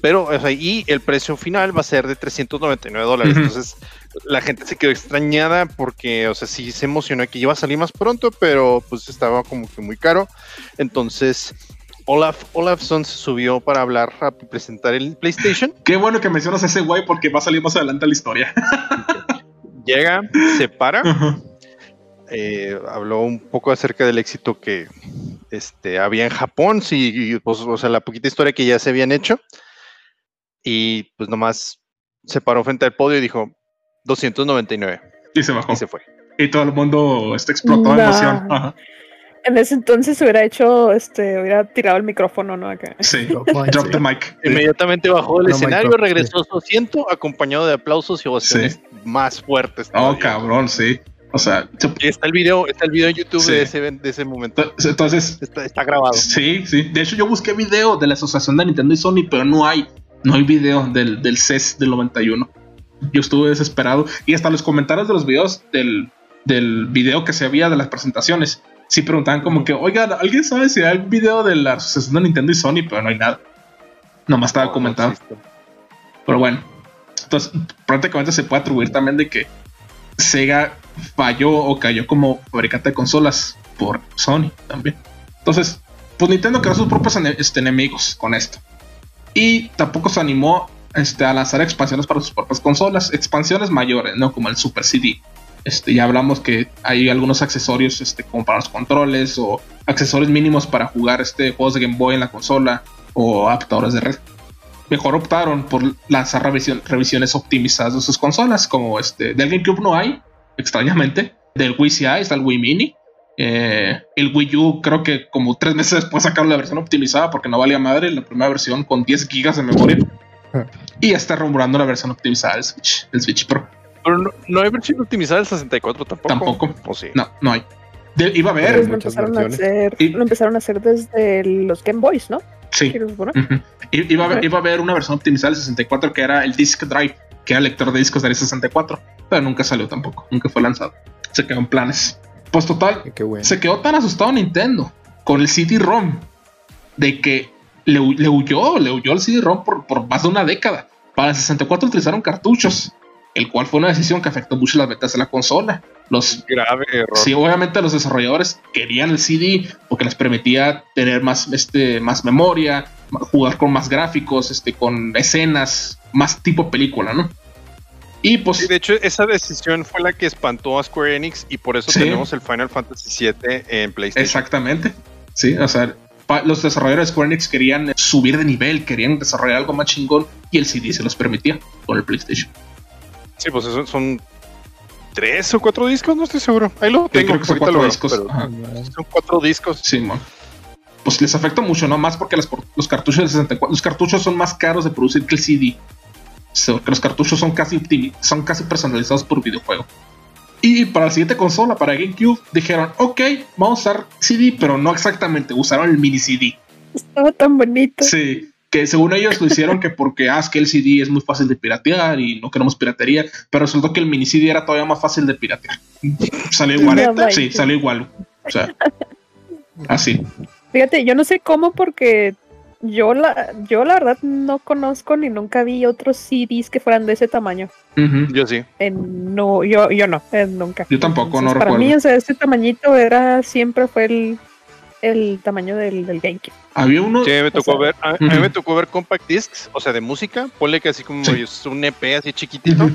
pero, o sea, y el precio final va a ser de 399 dólares. Entonces, la gente se quedó extrañada porque, o sea, sí se emocionó que iba a salir más pronto, pero pues estaba como que muy caro. Entonces, Olaf Olafson se subió para hablar, a presentar el PlayStation. Qué bueno que mencionas a ese güey porque va a salir más adelante la historia. [laughs] Llega, se para, eh, habló un poco acerca del éxito que este, había en Japón, sí, pues, o sea, la poquita historia que ya se habían hecho. Y pues nomás se paró frente al podio y dijo 299. Y se bajó. Y se fue. Y todo el mundo este, explotó de emoción. Ajá. En ese entonces hubiera hecho, este, hubiera tirado el micrófono, ¿no? Acá. Sí, [laughs] drop the mic. Inmediatamente bajó del escenario, regresó su asiento, acompañado de aplausos y ovaciones más fuertes. Oh, cabrón, sí. O sea, está el video, está el video en YouTube de, ese, de ese momento. Entonces, está, grabado. Sí, sí. De hecho, yo busqué video de la asociación de Nintendo y Sony, pero no hay, no hay video del, del CES del 91. Yo estuve desesperado. Y hasta los comentarios de los videos del, del video que se había de las presentaciones sí preguntaban como que, oigan, ¿alguien sabe si hay un video de la asociación de Nintendo y Sony? Pero no hay nada. Nomás estaba comentado. Pero bueno. Entonces, prácticamente se puede atribuir también de que Sega falló o cayó como fabricante de consolas por Sony también. Entonces, pues Nintendo creó sus propios este, enemigos con esto. Y tampoco se animó este, a lanzar expansiones para sus propias consolas, expansiones mayores, ¿no? Como el Super CD. Este, ya hablamos que hay algunos accesorios este, como para los controles o accesorios mínimos para jugar este, juegos de Game Boy en la consola o adaptadores de red. Mejor optaron por lanzar revisiones optimizadas de sus consolas, como este, del GameCube no hay, extrañamente. Del Wii sí hay, está el Wii Mini. Eh, el Wii U creo que como tres meses después sacaron la versión optimizada porque no valía madre la primera versión con 10 GB de memoria. y ya está rumorando la versión optimizada del Switch, del Switch Pro. Pero no, hay versión optimizada del 64 tampoco. Tampoco. ¿O sí? No, no hay. iba a haber. Lo empezaron, a hacer, lo empezaron a hacer desde los Game Boys, ¿no? Sí. iba, a iba, a haber, una versión optimizada del 64 que era el Disk Drive, que era el lector de discos del 64, pero nunca salió tampoco, nunca fue lanzado. Se quedó en planes. Pues total, se quedó tan asustado Nintendo con el CD-ROM de que le, huyó, le huyó el CD-ROM por, por más de una década. Para el 64 utilizaron cartuchos el cual fue una decisión que afectó mucho las ventas de la consola. Los, Grave error. Sí, obviamente los desarrolladores querían el CD porque les permitía tener más, este, más memoria, jugar con más gráficos, este, con escenas, más tipo película, ¿no? Y pues. de hecho, esa decisión fue la que espantó a Square Enix y por eso tenemos el Final Fantasy VII en PlayStation. Exactamente. Sí, o sea, los desarrolladores de Square Enix querían subir de nivel, querían desarrollar algo más chingón y el CD se los permitía con el PlayStation. Sí, pues son, son tres o cuatro discos, no estoy seguro. Ahí lo tengo. Creo que son cuatro discos. son cuatro discos. Sí, man. Pues les afecta mucho, ¿no? Más porque los cartuchos del 64, los cartuchos son más caros de producir que el CD. que los cartuchos son casi, son casi personalizados por videojuego. Y para la siguiente consola, para GameCube, dijeron, ok, vamos a usar CD, pero no exactamente, usaron el mini CD. Estaba tan bonito. Sí, que según ellos lo hicieron que porque ah, que el CD es muy fácil de piratear y no queremos piratería, pero resultó que el mini CD era todavía más fácil de piratear. [laughs] Salió igual, sí, salió igual. O sea, así. Fíjate, yo no sé cómo porque yo la, yo la verdad no conozco ni nunca vi otros CDs que fueran de ese tamaño. Yo sí. no, yo, yo no, nunca. Yo tampoco, no para mí, o sea, ese tamañito era, siempre fue el, el tamaño del, del GameCube. Había uno. Sí, me tocó ver. A, mí me tocó ver compact discs, o sea, de música. Ponle que así como un EP así chiquitito.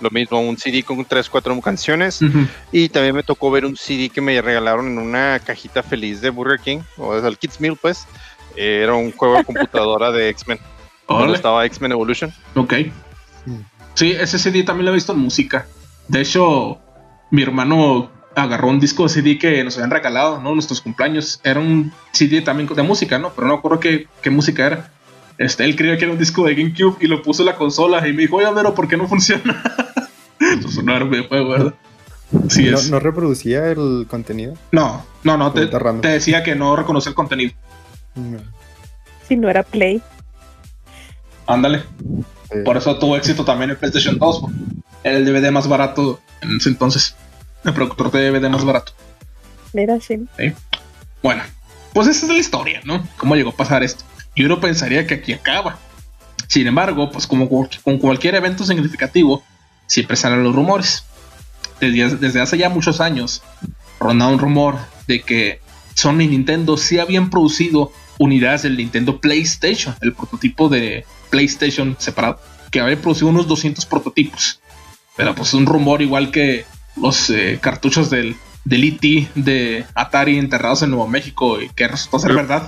Lo mismo, un CD con 3, 4 canciones. Y también me tocó ver un CD que me regalaron en una cajita feliz de Burger King, o sea, el Kids Meal, pues. Era un juego de computadora de X-Men. Cuando estaba X-Men Evolution. Ok. Sí, ese CD también lo he visto en música. De hecho, mi hermano agarró un disco de CD que nos habían regalado, ¿no? Nuestros cumpleaños. Era un CD también de música, ¿no? Pero no recuerdo qué, qué música era. Este, él creía que era un disco de GameCube y lo puso en la consola y me dijo, oye, pero ¿por qué no funciona? [laughs] Eso no era un videojuego, ¿verdad? Sí ¿No, ¿No, reproducía el contenido? No, no, no, te, te, decía que no reconocía el contenido. Si no era Play. Ándale. Por eso tuvo éxito también el PlayStation 2. Era el DVD más barato en ese entonces. El productor de DVD más barato. Mira, sí. Bueno, pues esa es la historia, ¿no? ¿Cómo llegó a pasar esto? Y uno pensaría que aquí acaba. Sin embargo, pues como con cualquier evento significativo, siempre salen los rumores. Desde, hace ya muchos años, rondaba un rumor de que Sony y Nintendo sí habían producido unidades del Nintendo PlayStation, el prototipo de PlayStation separado, que había producido unos 200 prototipos. Pero pues un rumor igual que los eh, cartuchos del, del E.T. de Atari enterrados en Nuevo México y que resultó ser verdad.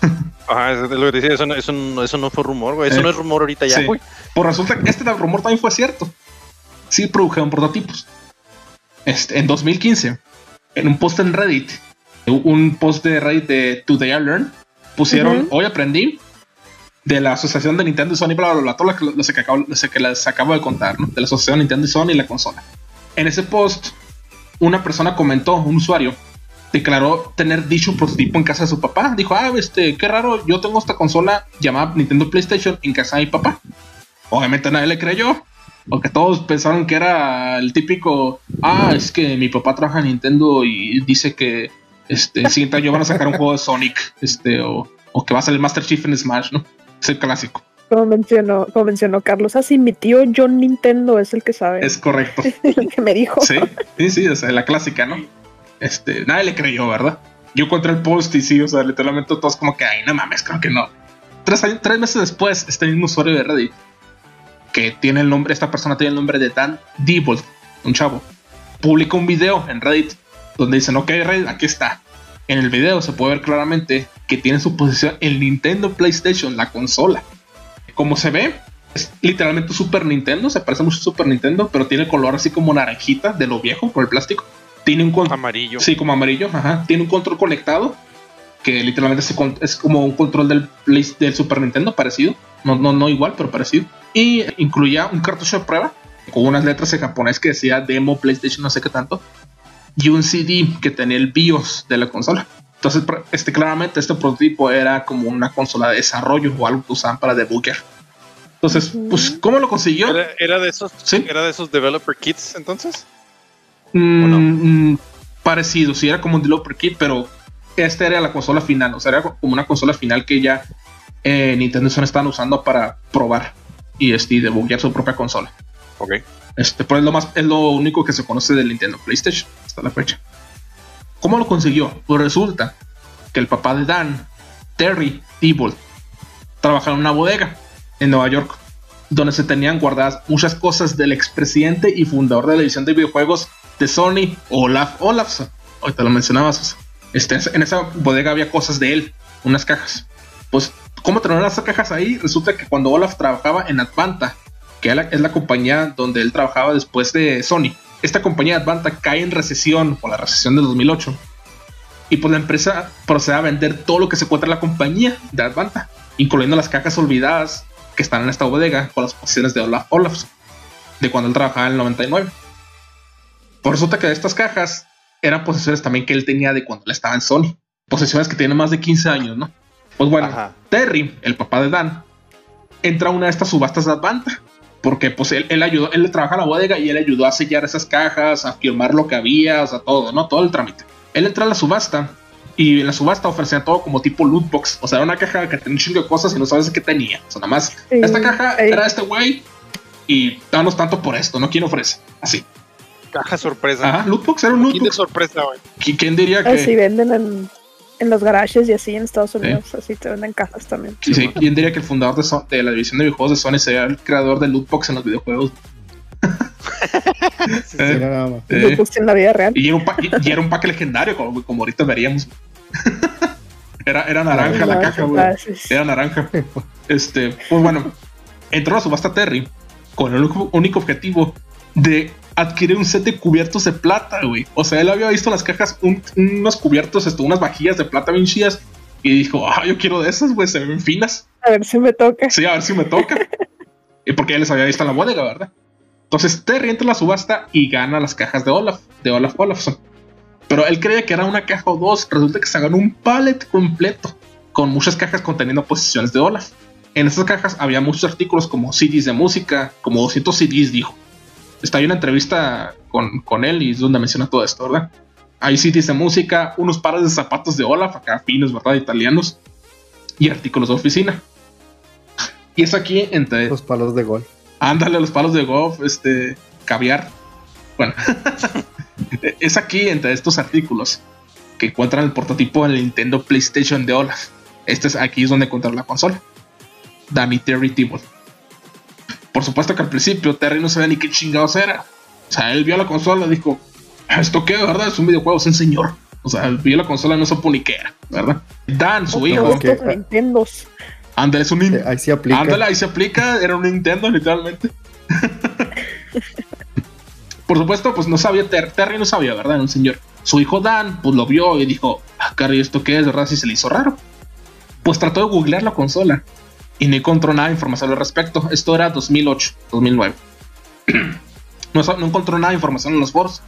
[laughs] Ajá, eso, lo que decía, eso, no, eso, no, fue rumor, güey. Eso no es rumor ahorita ya, güey. Pues resulta que este rumor también fue cierto. Sí produjeron prototipos. Este, en 2015, en un post en Reddit, un post de Reddit de Today I Learn, pusieron, hoy aprendí de la asociación de Nintendo y Sony, bla, bla, bla, todo lo que, que, acabo, que les acabo de contar, ¿no? De la asociación Nintendo y Sony y la consola. En ese post, una persona comentó, un usuario, declaró tener dicho prototipo en casa de su papá. Dijo, ah, este, qué raro, yo tengo esta consola llamada Nintendo PlayStation en casa de mi papá. Obviamente nadie le creyó, porque todos pensaron que era el típico, ah, es que mi papá trabaja en Nintendo y dice que este, el siguiente año van a sacar un juego de Sonic, este, o, o que va a salir Master Chief en Smash, ¿no? Es el clásico. Como mencionó, como mencionó Carlos, así mi tío John Nintendo es el que sabe. Es correcto. [laughs] el que me dijo. Sí, sí, sí, o sea, la clásica, ¿no? Este, nadie le creyó, ¿verdad? Yo encontré el post y sí, o sea, literalmente todos como que, ay, no mames, creo que no. Tres, tres meses después, este mismo usuario de Reddit, que tiene el nombre, esta persona tiene el nombre de Dan Diebold, un chavo, publica un video en Reddit donde dicen, ok, Reddit, aquí está. En el video se puede ver claramente que tiene su posición el Nintendo PlayStation, la consola. Como se ve, es literalmente Super Nintendo, se parece mucho a Super Nintendo, pero tiene color así como naranjita de lo viejo por el plástico. Tiene un control. Amarillo. Sí, como amarillo, ajá. Tiene un control conectado. Que literalmente es como un control del, del Super Nintendo, parecido. No, no, no igual, pero parecido. Y incluía un cartucho de prueba con unas letras en japonés que decía demo PlayStation, no sé qué tanto. Y un CD que tenía el BIOS de la consola. Entonces, este, claramente, este prototipo era como una consola de desarrollo o algo que usaban para debugger. Entonces, pues, ¿cómo lo consiguió? ¿Era, de esos, ¿Sí? ¿Era de esos developer kits entonces? Mm, mm, parecido, sí, era como un developer kit, pero esta era la consola final, o sea, era como una consola final que ya eh, Nintendo Sony estaban usando para probar y este, debuggear su propia consola. Ok. Este, pues es lo, más, es lo único que se conoce del Nintendo PlayStation hasta la fecha. ¿Cómo lo consiguió? Pues resulta que el papá de Dan, Terry Diebold, trabajaba en una bodega en Nueva York, donde se tenían guardadas muchas cosas del expresidente y fundador de la división de videojuegos de Sony, Olaf Olafsson. Ahorita lo mencionabas. Este, en esa bodega había cosas de él, unas cajas. Pues, ¿cómo tener las cajas ahí? Resulta que cuando Olaf trabajaba en Advanta, que es la compañía donde él trabajaba después de Sony, esta compañía Advanta cae en recesión por la recesión de 2008. Y pues la empresa procede a vender todo lo que se encuentra en la compañía de Advanta, incluyendo las cajas olvidadas que están en esta bodega con las posiciones de Olaf Olafsson, de cuando él trabajaba en el 99. Pues resulta que estas cajas eran posesiones también que él tenía de cuando él estaba en Sony. Posesiones que tienen más de 15 años, ¿no? Pues bueno, Terry, el papá de Dan, entra a una de estas subastas de Advanta. Porque pues él, ayudó, él trabaja en la bodega y él ayudó a sellar esas cajas, a firmar lo que había, o sea, todo, ¿no? Todo el trámite. Él entra a la subasta y en la subasta ofrecía todo como tipo loot box. O sea, era una caja que tenía un chingo de cosas y no sabes qué tenía. O sea, nada más, esta caja era este güey y danos tanto por esto, ¿no? ¿Quién ofrece? Así. Caja sorpresa. Ajá, lootbox era un lootbox. de sorpresa, güey. ¿Quién diría que.? Así venden en, en, los garajes y así en Estados Unidos. Así te venden cajas también. Sí, sí. ¿Quién diría que el fundador de, de la división de videojuegos de Sony sería el creador de lootbox en los videojuegos? [laughs] sí, eh, nada más. Eh, lootbox en la vida real. Y era un, y era un pack legendario, como, como ahorita veríamos. [laughs] era, era naranja la caja, güey. Era naranja. Este, pues bueno, entró a la subasta Terry con el único objetivo de adquirir un set de cubiertos de plata, güey. O sea, él había visto en las cajas unos cubiertos, esto, unas vajillas de plata bien chidas. Y dijo, ah, yo quiero de esas, güey, se ven finas. A ver si me toca. Sí, a ver si me toca. [laughs] y porque ya les había visto en la bodega, ¿verdad? Entonces Terry entra la subasta y gana las cajas de Olaf, de Olaf Olafson. Pero él creía que era una caja o dos. Resulta que se ganó un pallet completo con muchas cajas conteniendo posiciones de Olaf. En esas cajas había muchos artículos como CDs de música, como 200 CDs, dijo. Está ahí una entrevista con, con él y es donde menciona todo esto, ¿verdad? Hay CDs de música, unos pares de zapatos de Olaf, acá finos, ¿verdad? Italianos, y artículos de oficina. Y es aquí entre. Los palos de golf. Ándale, los palos de golf, este. caviar. Bueno, [laughs] es aquí entre estos artículos que encuentran el prototipo del Nintendo PlayStation de Olaf. Este es aquí es donde encontrar la consola. Danny Terry Tibble. Por supuesto que al principio Terry no sabía ni qué chingados era. O sea, él vio la consola y dijo, ah, ¿esto qué, verdad? Es un videojuego, es un señor. O sea, vio la consola y no supo ni qué era, ¿verdad? Dan, su hijo. Nintendo. Ándale, es un Nintendo. Ahí se aplica. Ándale, ahí se aplica. Era un Nintendo, literalmente. [laughs] Por supuesto, pues no sabía, Terry no sabía, ¿verdad? Era un señor. Su hijo Dan, pues lo vio y dijo, ah, cari, ¿esto qué es? ¿Verdad? Si se le hizo raro. Pues trató de googlear la consola y no encontró nada de información al respecto. Esto era 2008, 2009. [clears throat] no, no, encontró nada de información en los foros.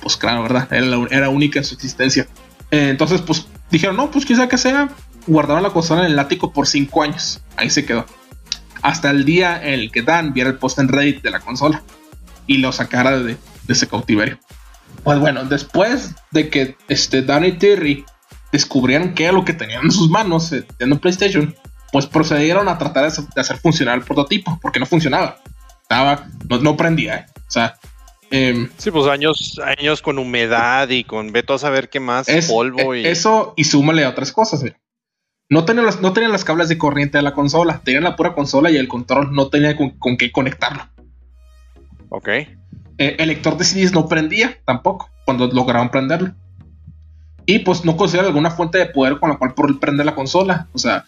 Pues claro, ¿verdad? Era, única en su existencia. Eh, entonces, pues dijeron, no, pues quizá que sea. Guardaron la consola en el ático por 5 años. Ahí se quedó. Hasta el día en el que Dan viera el post en Reddit de la consola y lo sacara de, ese cautiverio. Pues bueno, después de que este, Dan y Terry descubrieron qué era lo que tenían en sus manos, eh, teniendo PlayStation, pues procedieron a tratar de hacer funcionar el prototipo, porque no funcionaba. Estaba, no, prendía, ¿eh? O sea. Em, sí, pues años, años con humedad y con veto a saber qué más, polvo e, y. Eso y súmale a otras cosas, No tenían, las, no tenían las cables de corriente de la consola, tenían la pura consola y el control no tenía con, qué conectarlo. Ok. Eh, el lector de CDs no prendía tampoco cuando lograron prenderlo. Y pues no consideraron alguna fuente de poder con la cual prender la consola. O sea,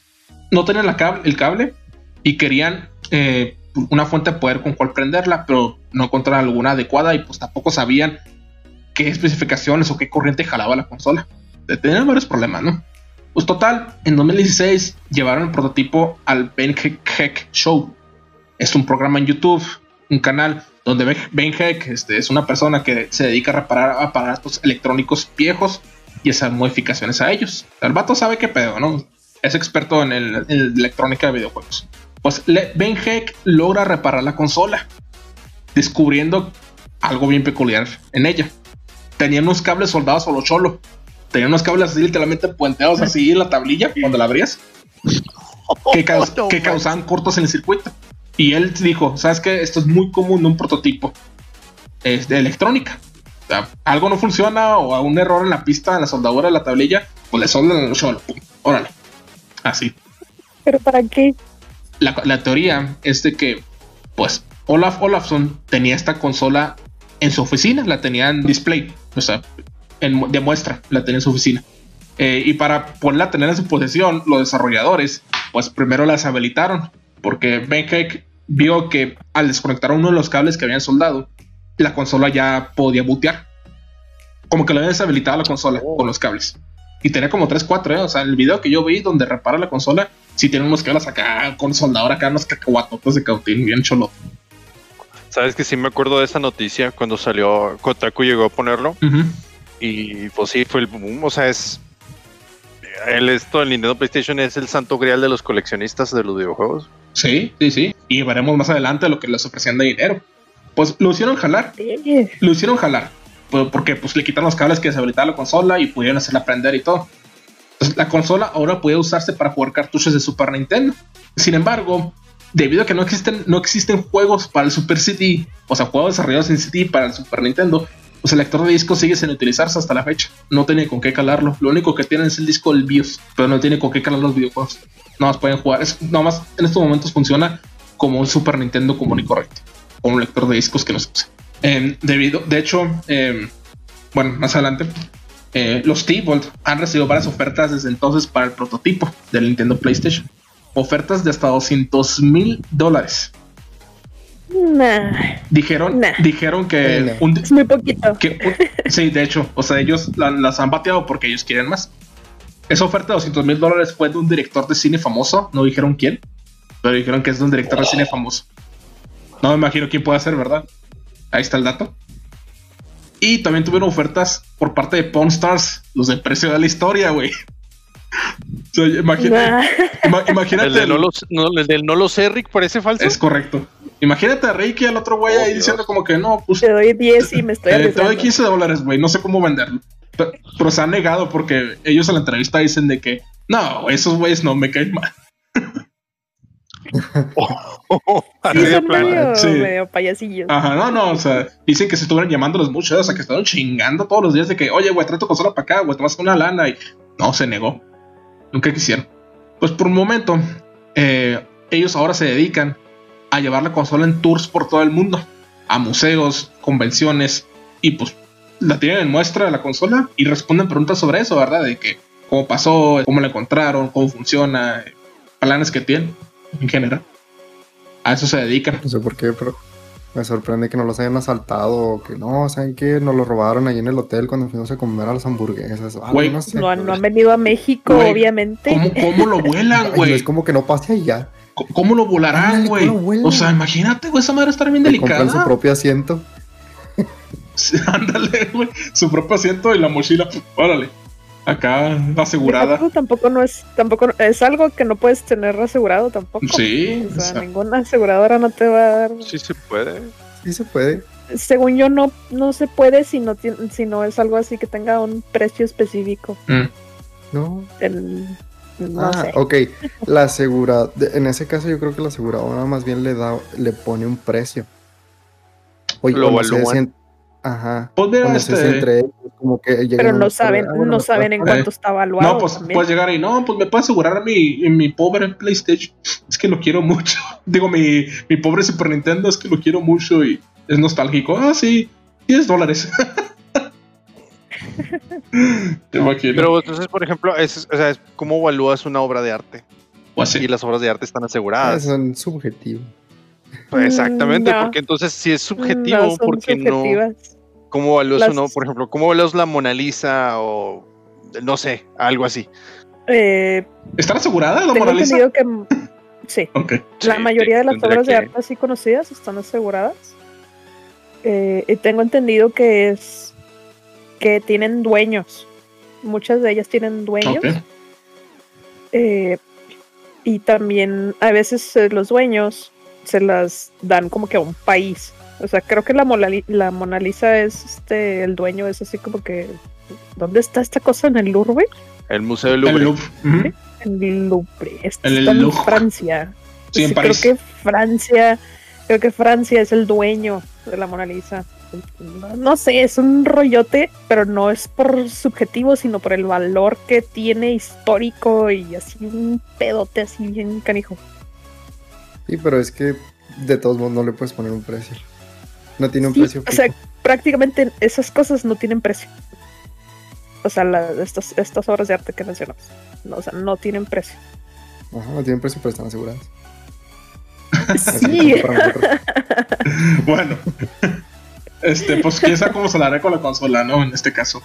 no tenían el cable y querían eh, una fuente de poder con cual prenderla, pero no encontraron alguna adecuada y pues tampoco sabían qué especificaciones o qué corriente jalaba la consola. Tenían varios problemas, ¿no? Pues total, en 2016 llevaron el prototipo al Ben Heck Show. Es un programa en YouTube, un canal donde Ben Heck este, es una persona que se dedica a reparar aparatos electrónicos viejos y hacer modificaciones a ellos. El vato sabe qué pedo, ¿no? Es experto en, el, electrónica de videojuegos. Pues Ben Heck logra reparar la consola, descubriendo algo bien peculiar en ella. Tenía unos cables soldados a lo cholo. Tenía unos cables así literalmente puenteados así en la tablilla cuando la abrías. Que, [laughs] que causaban cortos en el circuito. Y él dijo, ¿sabes qué? Esto es muy común en un prototipo es de electrónica. algo no funciona o un error en la pista, en la soldadura de la tablilla, pues le soldan el cholo. órale. [laughs] Así. ¿Pero para qué? La, teoría es de que, pues, Olaf Olafson tenía esta consola en su oficina, la tenía en display, o sea, en, de muestra, la tenía en su oficina. Eh, y para poderla a tener en su posesión, los desarrolladores, pues primero las habilitaron, porque Ben vio que al desconectar uno de los cables que habían soldado, la consola ya podía bootear. Como que le habían deshabilitado la consola con los cables. Y tenía como 3, 4, ¿eh? O sea, el video que yo vi donde repara la consola, sí tiene unos cables acá con soldador acá, unos cacahuatotes de cautín, bien cholo. Sabes que sí me acuerdo de esa noticia cuando salió, Kotaku llegó a ponerlo. Y pues sí, fue el boom. O sea, es. El esto del Nintendo PlayStation es el santo grial de los coleccionistas de los videojuegos. Sí, sí, sí. Y veremos más adelante lo que les ofrecían de dinero. Pues lo hicieron jalar. Lo hicieron jalar porque pues le quitaron los cables que deshabilitaban la consola y pudieron hacerla prender y todo. La consola ahora puede usarse para jugar cartuchos de Super Nintendo. Sin embargo, debido a que no existen, no existen juegos para el Super CD, o sea, juegos desarrollados en CD para el Super Nintendo, pues el lector de disco sigue sin utilizarse hasta la fecha. No tiene con qué calarlo. Lo único que tienen es el disco del BIOS, pero no tiene con qué calar los videojuegos. Nada más pueden jugar. Es, nada más en estos momentos funciona como un Super Nintendo común y correcto, con un lector de discos que no se usa. Em, debido, de hecho, em, bueno, más adelante, eh, los T-Volt han recibido varias ofertas desde entonces para el prototipo del Nintendo PlayStation. ofertas de hasta 200 mil dólares. Nah, dijeron, dijeron que es muy poquito. sí, de hecho, o sea, ellos las han bateado porque ellos quieren más. Esa oferta de 200 mil dólares fue de un director de cine famoso, no dijeron quién, pero dijeron que es de un director de cine famoso. No me imagino quién puede ser, ¿verdad? Ahí está el dato. Y también tuvieron ofertas por parte de Pawn Stars, los del precio de la historia, güey. [laughs] imagínate, el, de no, del no lo sé, Rick, parece falso. Es correcto. Imagínate a Ricky al otro güey ahí diciendo como que no, pues. Te doy 10 y me estoy eh, Te doy 15 dólares, güey, no sé cómo venderlo. Pero, se ha negado porque ellos en la entrevista dicen de que no, esos güeyes no me caen mal. [laughs] sí, medio, payasillos. Ajá, no, no, o sea, dicen que se estuvieron llamándolos mucho, o sea, que estaban chingando todos los días de que, oye, güey, trato consola para acá, güey, tomas una lana y no, se negó. Nunca quisieron. Pues por un momento, eh, ellos ahora se dedican a llevar la consola en tours por todo el mundo, a museos, convenciones, y pues la tienen en muestra de la consola y responden preguntas sobre eso, ¿verdad? De que cómo pasó, cómo la encontraron, cómo funciona, planes que tienen en general. A eso se dedican. No sé por qué, pero me sorprende que no los hayan asaltado o que no, ¿saben que Nos lo robaron ahí en el hotel cuando fuimos a comer a las hamburguesas. no, han venido a México, obviamente. ¿cómo, ¿Cómo, lo vuelan, [laughs] güey? es como que no pase allá. ¿Cómo lo volarán, güey? O sea, imagínate, güey, esa madre estar bien delicada. Compran su propio asiento. [laughs] ándale, güey. Su propio asiento y la mochila, órale. Acá asegurada. Tampoco no es, tampoco es algo que no puedes tener asegurado tampoco. Sí. O sea, ninguna aseguradora no te va a dar. Sí se puede. Sí se puede. Según yo no, no se puede si no, si no es algo así que tenga un precio específico. Mm. No. El, ah, ok. La aseguradora, en ese caso yo creo que la aseguradora más bien le da, le pone un precio. Oye, lo Ajá. Pues este... entre ellos, como que Pero no saben, ah, no saben en cuánto está evaluado. No, pues puedes llegar y no, pues me puedes asegurar mi, mi pobre PlayStation. [laughs] Es que lo quiero mucho. [laughs] Digo, mi, mi pobre Super Nintendo es que lo quiero mucho y es nostálgico. Ah, sí, 10 dólares. [laughs] Pero entonces, por ejemplo, es, o sea, ¿cómo evalúas una obra de arte? Y las obras de arte están aseguradas. son subjetivos. Pues exactamente, porque entonces si es subjetivo, porque no. ¿Cómo evalúas uno, por ejemplo, cómo evalúas la Mona Lisa o no sé, algo así? Eh, ¿Están aseguradas la Mona Lisa? Que, sí. [laughs] La mayoría de las obras de arte así conocidas están aseguradas. Eh, y tengo entendido que es que tienen dueños. Muchas de ellas tienen dueños. Eh, y también a veces eh, los dueños se las dan como que a un país. O sea, creo que la, Mona, la Mona Lisa es este, el dueño, es así como que. ¿Dónde está esta cosa en el Louvre? El Museo del Louvre. El Louvre. El Louvre. Está en Francia. Sí, en Creo que Francia, creo que Francia es el dueño de la Mona Lisa. No, sé, es un rollote, pero no es por subjetivo, sino por el valor que tiene histórico y así un pedote así bien canijo. Sí, pero es que de todos modos no le puedes poner un precio. No tiene un precio. O sea, prácticamente esas cosas no tienen precio. O sea, estas, estas obras de arte que mencionamos. No, o sea, no tienen precio. Ajá, no tienen precio, pero están aseguradas. [laughs] Sí. [laughs] bueno. [laughs] Este, pues quién sabe cómo se la haré con la consola, ¿no? En este caso.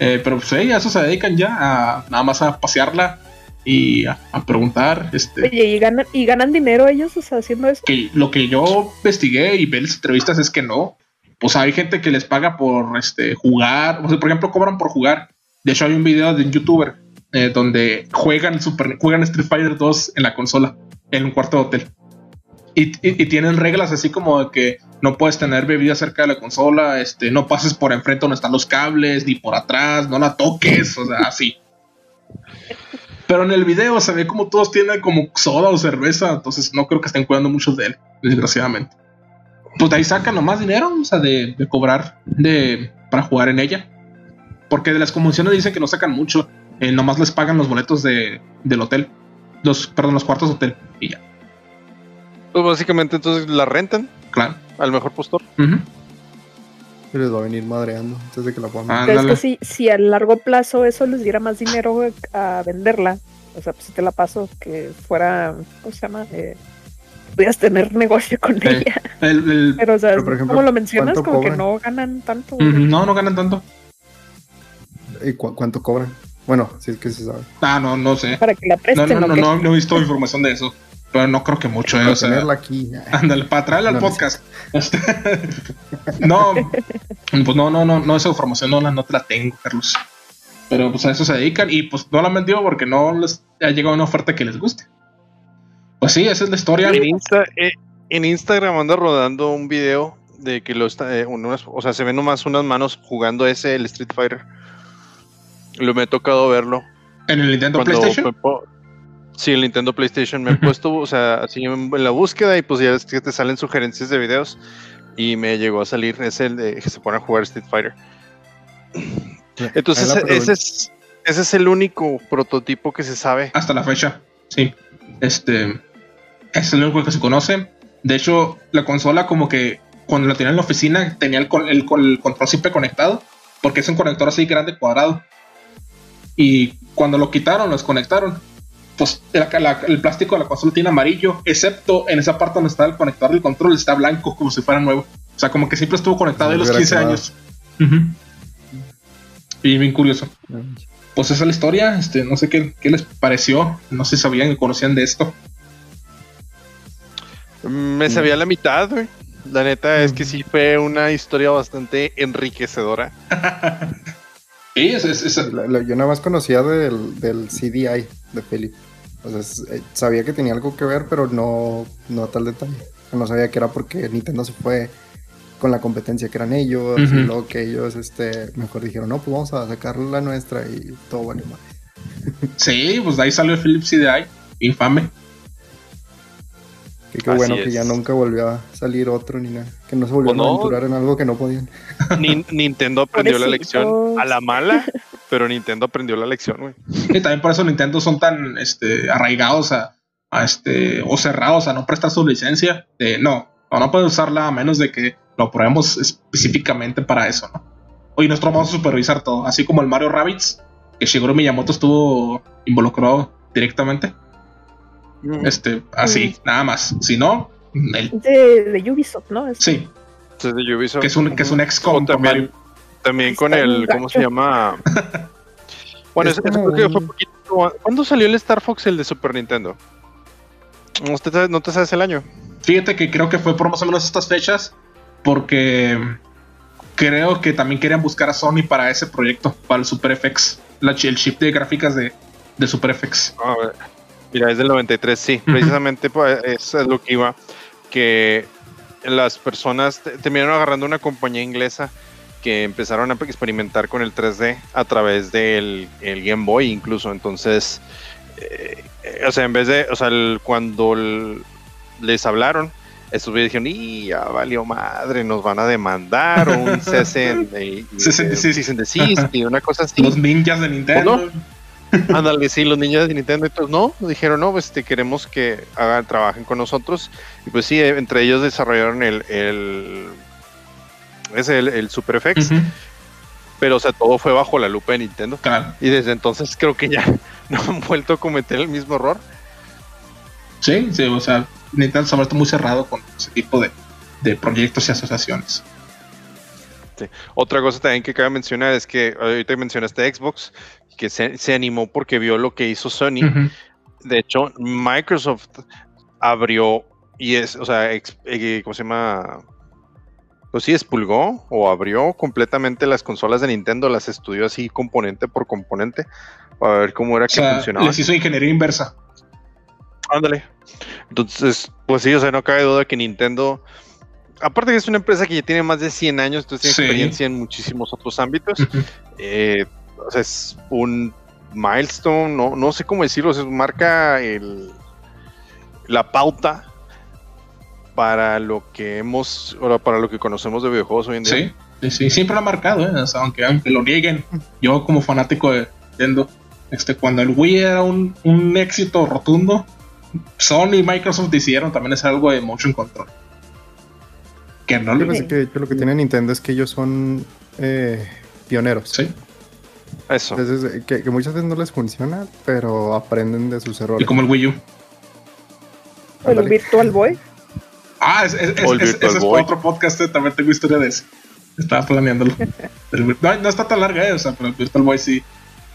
Eh, pero pues sí, a eso se dedican ya, a nada más a pasearla y a, preguntar. Este, Oye, ¿y ganan, ¿y ganan dinero ellos o sea, haciendo eso? Que lo que yo investigué y vi en las entrevistas es que no. Pues hay gente que les paga por este, jugar, o sea, por ejemplo, cobran por jugar. De hecho, hay un video de un youtuber eh, donde juegan, super, juegan Street Fighter 2 en la consola, en un cuarto de hotel. Y, tienen reglas así como que no puedes tener bebida cerca de la consola, este, no pases por enfrente donde están los cables, ni por atrás, no la toques, o sea, así. [laughs] Pero en el video se ve como todos tienen como soda o cerveza, entonces no creo que estén cuidando mucho de él, desgraciadamente. Pues de ahí sacan nomás dinero, o sea, de, cobrar de, para jugar en ella. Porque de las convenciones dicen que no sacan mucho, eh, nomás les pagan los boletos de, del hotel, los, perdón, los cuartos de hotel y ya. Pues básicamente entonces la rentan. Claro. Al mejor postor. Y les va a venir madreando antes de que la puedan vender. es que si, si a largo plazo eso les diera más dinero a venderla, O sea, pues si te la paso que fuera, ¿cómo se llama? Eh, pudieras tener negocio con ella. [laughs] Pero, o sea, como lo mencionas, como que no ganan tanto. no, no ganan tanto. ¿Y cuánto cobran? Bueno, si es que se sabe. Ah, no, no sé. Para que la presten. No, no, no, no, he visto información de eso. Pero no creo que mucho, eh, o sea, tenerla aquí. [laughs] Ándale, para traerla al podcast. [laughs] no, pues no, no, no, no, esa información no, la, no te la tengo, Carlos. Pero pues a eso se dedican y pues no la han vendido porque no les ha llegado una oferta que les guste. Pues sí, esa es la historia. En, eh, Instagram anda rodando un video de que lo está, eh, o sea, se ven nomás unas manos jugando ese, el Street Fighter. Lo me ha tocado verlo. ¿En el Nintendo PlayStation? Sí, el Nintendo PlayStation. Me he [laughs] puesto, o sea, así en, la búsqueda y pues ya es que te salen sugerencias de videos. Y me llegó a salir ese de que se pone a jugar Street Fighter. Entonces, ese es, ese es el único prototipo que se sabe. Hasta la fecha, sí. Este es el único que se conoce. De hecho, la consola, como que cuando la tenía en la oficina, tenía el, el, el control siempre conectado. Porque es un conector así grande, cuadrado. Y cuando lo quitaron, lo desconectaron pues el plástico de la consola tiene amarillo, excepto en esa parte donde está el conector del control, está blanco, como si fuera nuevo. O sea, como que siempre estuvo conectado de los 15 años. Y bien curioso. Pues esa es la historia. Este, no sé qué, les pareció. No sé si sabían y conocían de esto. Me sabía la mitad, güey. La neta es que sí fue una historia bastante enriquecedora. [laughs] sí, es, es, yo nada más conocía del, del CDI de Philip. O sea, eh, sabía que tenía algo que ver, pero no, no a tal detalle. No sabía que era porque Nintendo se fue con la competencia que eran ellos, y luego que ellos este, mejor dijeron, no, pues vamos a sacar la nuestra y todo vale mal. Sí, pues de ahí salió el Philips CDI, infame. Qué bueno que ya nunca volvió a salir otro ni nada. Que no se volvió a aventurar en algo que no podían. [laughs] Nintendo aprendió la lección a la mala pero Nintendo aprendió la lección, güey. Y también por eso Nintendo son tan este, arraigados a, este, o cerrados a no prestar su licencia. De no, no, no puede usarla a menos de que lo probemos específicamente para eso, ¿no? Hoy nosotros vamos a supervisar todo, así como el Mario Rabbits, que Shigeru Miyamoto estuvo involucrado directamente. Mm. Este, así, nada más. Si no, de, Ubisoft, ¿no? Sí. de Ubisoft. Que es un, que es un ex con Mario. También con el, ¿cómo se llama? bueno, es, creo que fue poquito. ¿Cuándo salió el Star Fox, el de Super Nintendo? ¿Usted no te sabes el año? Fíjate que creo que fue por más o menos estas fechas, porque creo que también querían buscar a Sony para ese proyecto, para el Super FX, la, el chip de gráficas de, de Super FX. A ver. Mira, es del 93, sí, precisamente pues, eso es lo que iba, que las personas terminaron agarrando una compañía inglesa que empezaron a experimentar con el 3D a través del Game Boy incluso. Entonces, eh, o sea, en vez de, o sea, cuando les hablaron, estos dijeron, y ya valió madre, nos van a demandar un [laughs] cesen de, y una cosa así. Los ninjas de Nintendo. [laughs] Ándale, sí, los ninjas de Nintendo. Entonces, no, dijeron, no, pues este, queremos que hagan, trabajen con nosotros. Y pues sí, entre ellos desarrollaron el es el, Super FX. Pero, o sea, todo fue bajo la lupa de Nintendo. Y desde entonces creo que ya [laughs] no han vuelto a cometer el mismo error. Sí, sí, o sea, Nintendo se ha vuelto muy cerrado con ese tipo de, proyectos y asociaciones. Otra cosa también que cabe mencionar es que ahorita mencionaste Xbox, que se, animó porque vio lo que hizo Sony. De hecho, Microsoft abrió y es, o sea, eh, ¿cómo se llama? pues sí, expulgó o abrió completamente las consolas de Nintendo, las estudió así componente por componente para ver cómo era que funcionaba. Les hizo ingeniería inversa. Ándale. Entonces, pues sí, o sea, no cabe duda que Nintendo, aparte que es una empresa que ya tiene más de 100 años, entonces tiene experiencia en muchísimos otros ámbitos. Eh, o sea, es un milestone, no, no sé cómo decirlo, o marca el, la pauta para lo que hemos, o para lo que conocemos de videojuegos hoy en día. Sí, sí, siempre lo ha marcado, ¿eh? aunque, aunque lo nieguen. Yo como fanático de Nintendo, este, cuando el Wii era un, éxito rotundo, Sony y Microsoft decidieron también hacer algo de motion control. Que no lo... que, lo que tiene Nintendo es que ellos son eh, pioneros. Sí. Eso. que, muchas veces no les funciona, pero aprenden de sus errores. Y como el Wii U. el Virtual Boy. Ah, es, ese es otro podcast, eh, también tengo historia de ese. Estaba planeándolo. [laughs] no, está tan larga, eh, o sea, pero el Virtual Boy sí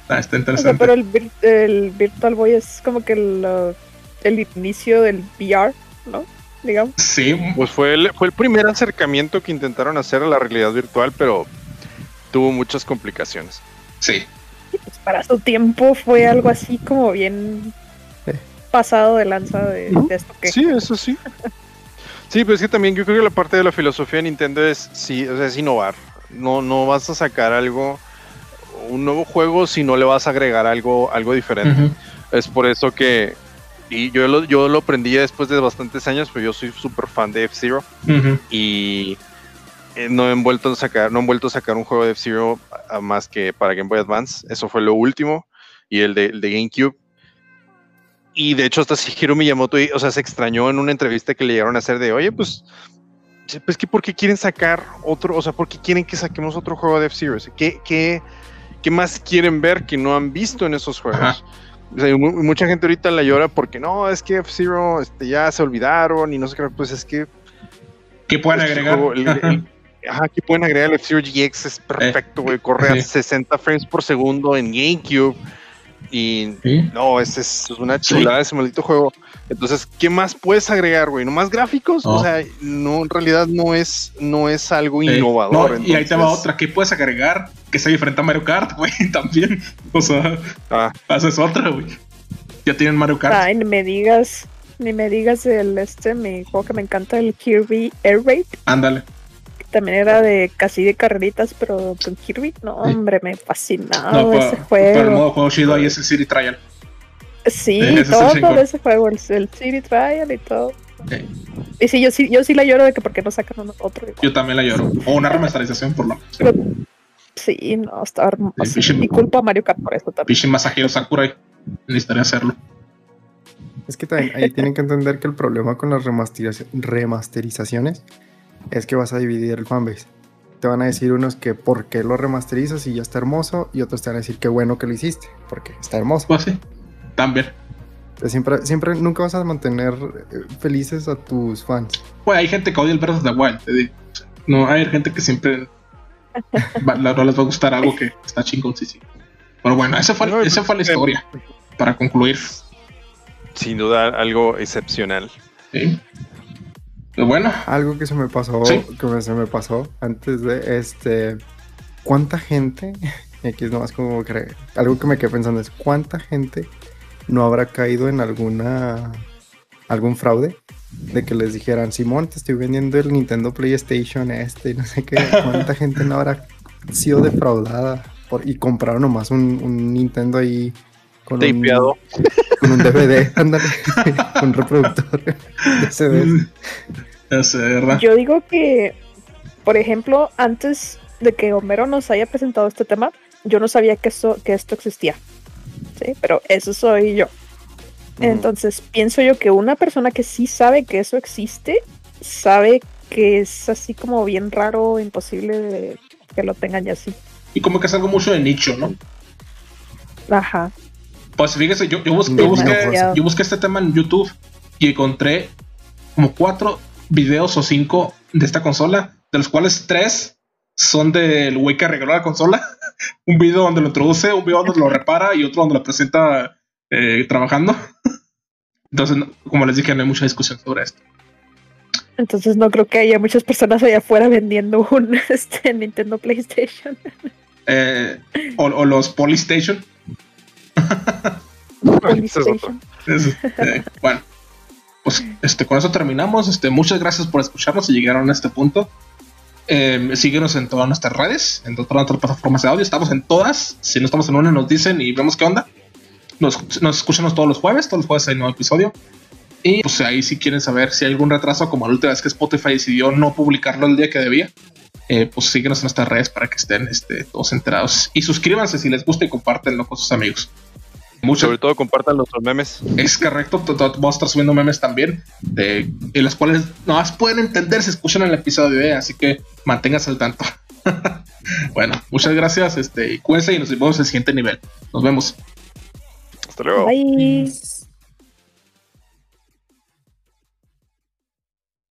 está, interesante. pero el, el, Virtual Boy es como que el, el inicio del VR, ¿no? Digamos. Sí. Pues fue el, fue el primer acercamiento que intentaron hacer a la realidad virtual, pero tuvo muchas complicaciones. Sí. Pues para su tiempo fue algo así como bien pasado de lanza de, esto que. Sí, eso sí. [laughs] Sí, pero es que también yo creo que la parte de la filosofía de Nintendo es, sí, o sea, es innovar. No, no vas a sacar algo, un nuevo juego si no le vas a agregar algo, algo diferente. Es por eso que, y yo lo, yo lo aprendí después de bastantes años, pero yo soy súper fan de F-Zero. Y eh, no han vuelto a sacar, no han vuelto a sacar un juego de F-Zero más que para Game Boy Advance. Eso fue lo último. Y el de, el de GameCube y de hecho hasta Shigeru Miyamoto, o sea, se extrañó en una entrevista que le llegaron a hacer de, oye, pues, pues que ¿por qué quieren sacar otro, o sea, por qué quieren que saquemos otro juego de F-Zero? ¿Qué, qué, qué más quieren ver que no han visto en esos juegos? O sea, mucha gente ahorita la llora porque no, es que F-Zero este, ya se olvidaron y no sé qué, pues es que... ¿Qué pueden agregar? [laughs] ajá, ¿qué pueden agregar? El F-Zero GX es perfecto, güey, corre a 60 frames por segundo en GameCube y no, es, es una chulada ese maldito juego. Entonces, ¿qué más puedes agregar, güey? ¿No más gráficos? O sea, no, en realidad no es, no es algo innovador. Y ahí te va otra, ¿qué puedes agregar? Que sea diferente a Mario Kart, [laughs] güey, también. O sea, ah. haces otra, güey. Ya tienen Mario Kart. Ay, ni me digas, ni me digas el este, mi juego que me encanta, el Kirby Air Raid. Ándale también era de casi de carreritas, pero con Kirby. No, hombre, me fascinaba ese juego. Pero el modo juego chido ahí es el City Trial. Sí, [laughs] todo, ese juego, el, City Trial y todo. Y sí, yo sí, yo sí la lloro de que por qué no sacan otro. Yo también la lloro. O una remasterización por lo menos. Sí, no, está hermoso. Y culpa a Mario Kart por eso también. Pichi Masahiro Sakurai necesitaría hacerlo. Es que también ahí tienen que entender que el problema con las remasterizaciones es que vas a dividir el fanbase. Te van a decir unos que por qué lo remasterizas y ya está hermoso, y otros te van a decir qué bueno que lo hiciste, porque está hermoso. Pues sí, también. Siempre, siempre, nunca vas a mantener eh, felices a tus fans. Pues hay gente que odia el Breath of the Wild, te digo. No, hay gente que siempre [laughs] no les va a gustar algo que está chingón, sí, sí. Pero bueno, esa fue, esa fue la historia. Para concluir. Sin duda, algo excepcional. Sí bueno. Algo que se me pasó, que se me pasó antes de este. ¿Cuánta gente? [laughs] Aquí es nomás como que algo que me quedé pensando es cuánta gente no habrá caído en alguna algún fraude de que les dijeran Simón te estoy vendiendo el Nintendo PlayStation este no sé qué [laughs] cuánta gente no habrá sido defraudada por, y compraron nomás un, un Nintendo ahí con un, con un DVD [laughs] ándale un reproductor de CDs [laughs] yo digo que, por ejemplo, antes de que Homero nos haya presentado este tema, yo no sabía que, esto, que esto existía. Sí, pero eso soy yo. Entonces, pienso yo que una persona que sí sabe que eso existe, sabe que es así como bien raro, imposible que lo tengan ya así. Y como que es algo mucho de nicho, ¿no? Ajá. Pues fíjese, yo, yo, busqué, yo busqué este tema en YouTube y encontré como cuatro videos o cinco de esta consola, de los cuales tres son del güey que arregló la consola. [laughs] un video donde lo introduce, un video donde lo repara y otro donde lo presenta eh, trabajando. [laughs] Entonces, como les dije, no hay mucha discusión sobre esto. Entonces no creo que haya muchas personas allá afuera vendiendo un [laughs] este, Nintendo PlayStation. Eh, o, los Polystation. Polystation. Eh, bueno, pues este, con eso terminamos. Este, muchas gracias por escucharnos y llegaron a este punto. Eh, síguenos en todas nuestras redes, en todas nuestras plataformas de audio. Estamos en todas. Si no estamos en una, nos dicen y vemos qué onda. Nos, nos escuchamos todos los jueves. Todos los jueves hay un nuevo episodio. Y pues ahí si quieren saber si hay algún retraso, como la última vez que Spotify decidió no publicarlo el día que debía, eh, pues síguenos en nuestras redes para que estén este, todos enterados. Y suscríbanse si les gusta y compártenlo con sus amigos. Sobre todo compartan nuestros memes. Es correcto, vamos a estar subiendo memes también, de, en las cuales no más pueden entender si escuchan el episodio, ¿eh? así que manténganse al tanto. [laughs] bueno, muchas gracias. Este, cuídense y nos vemos en el siguiente nivel. Nos vemos. Hasta luego. Bye.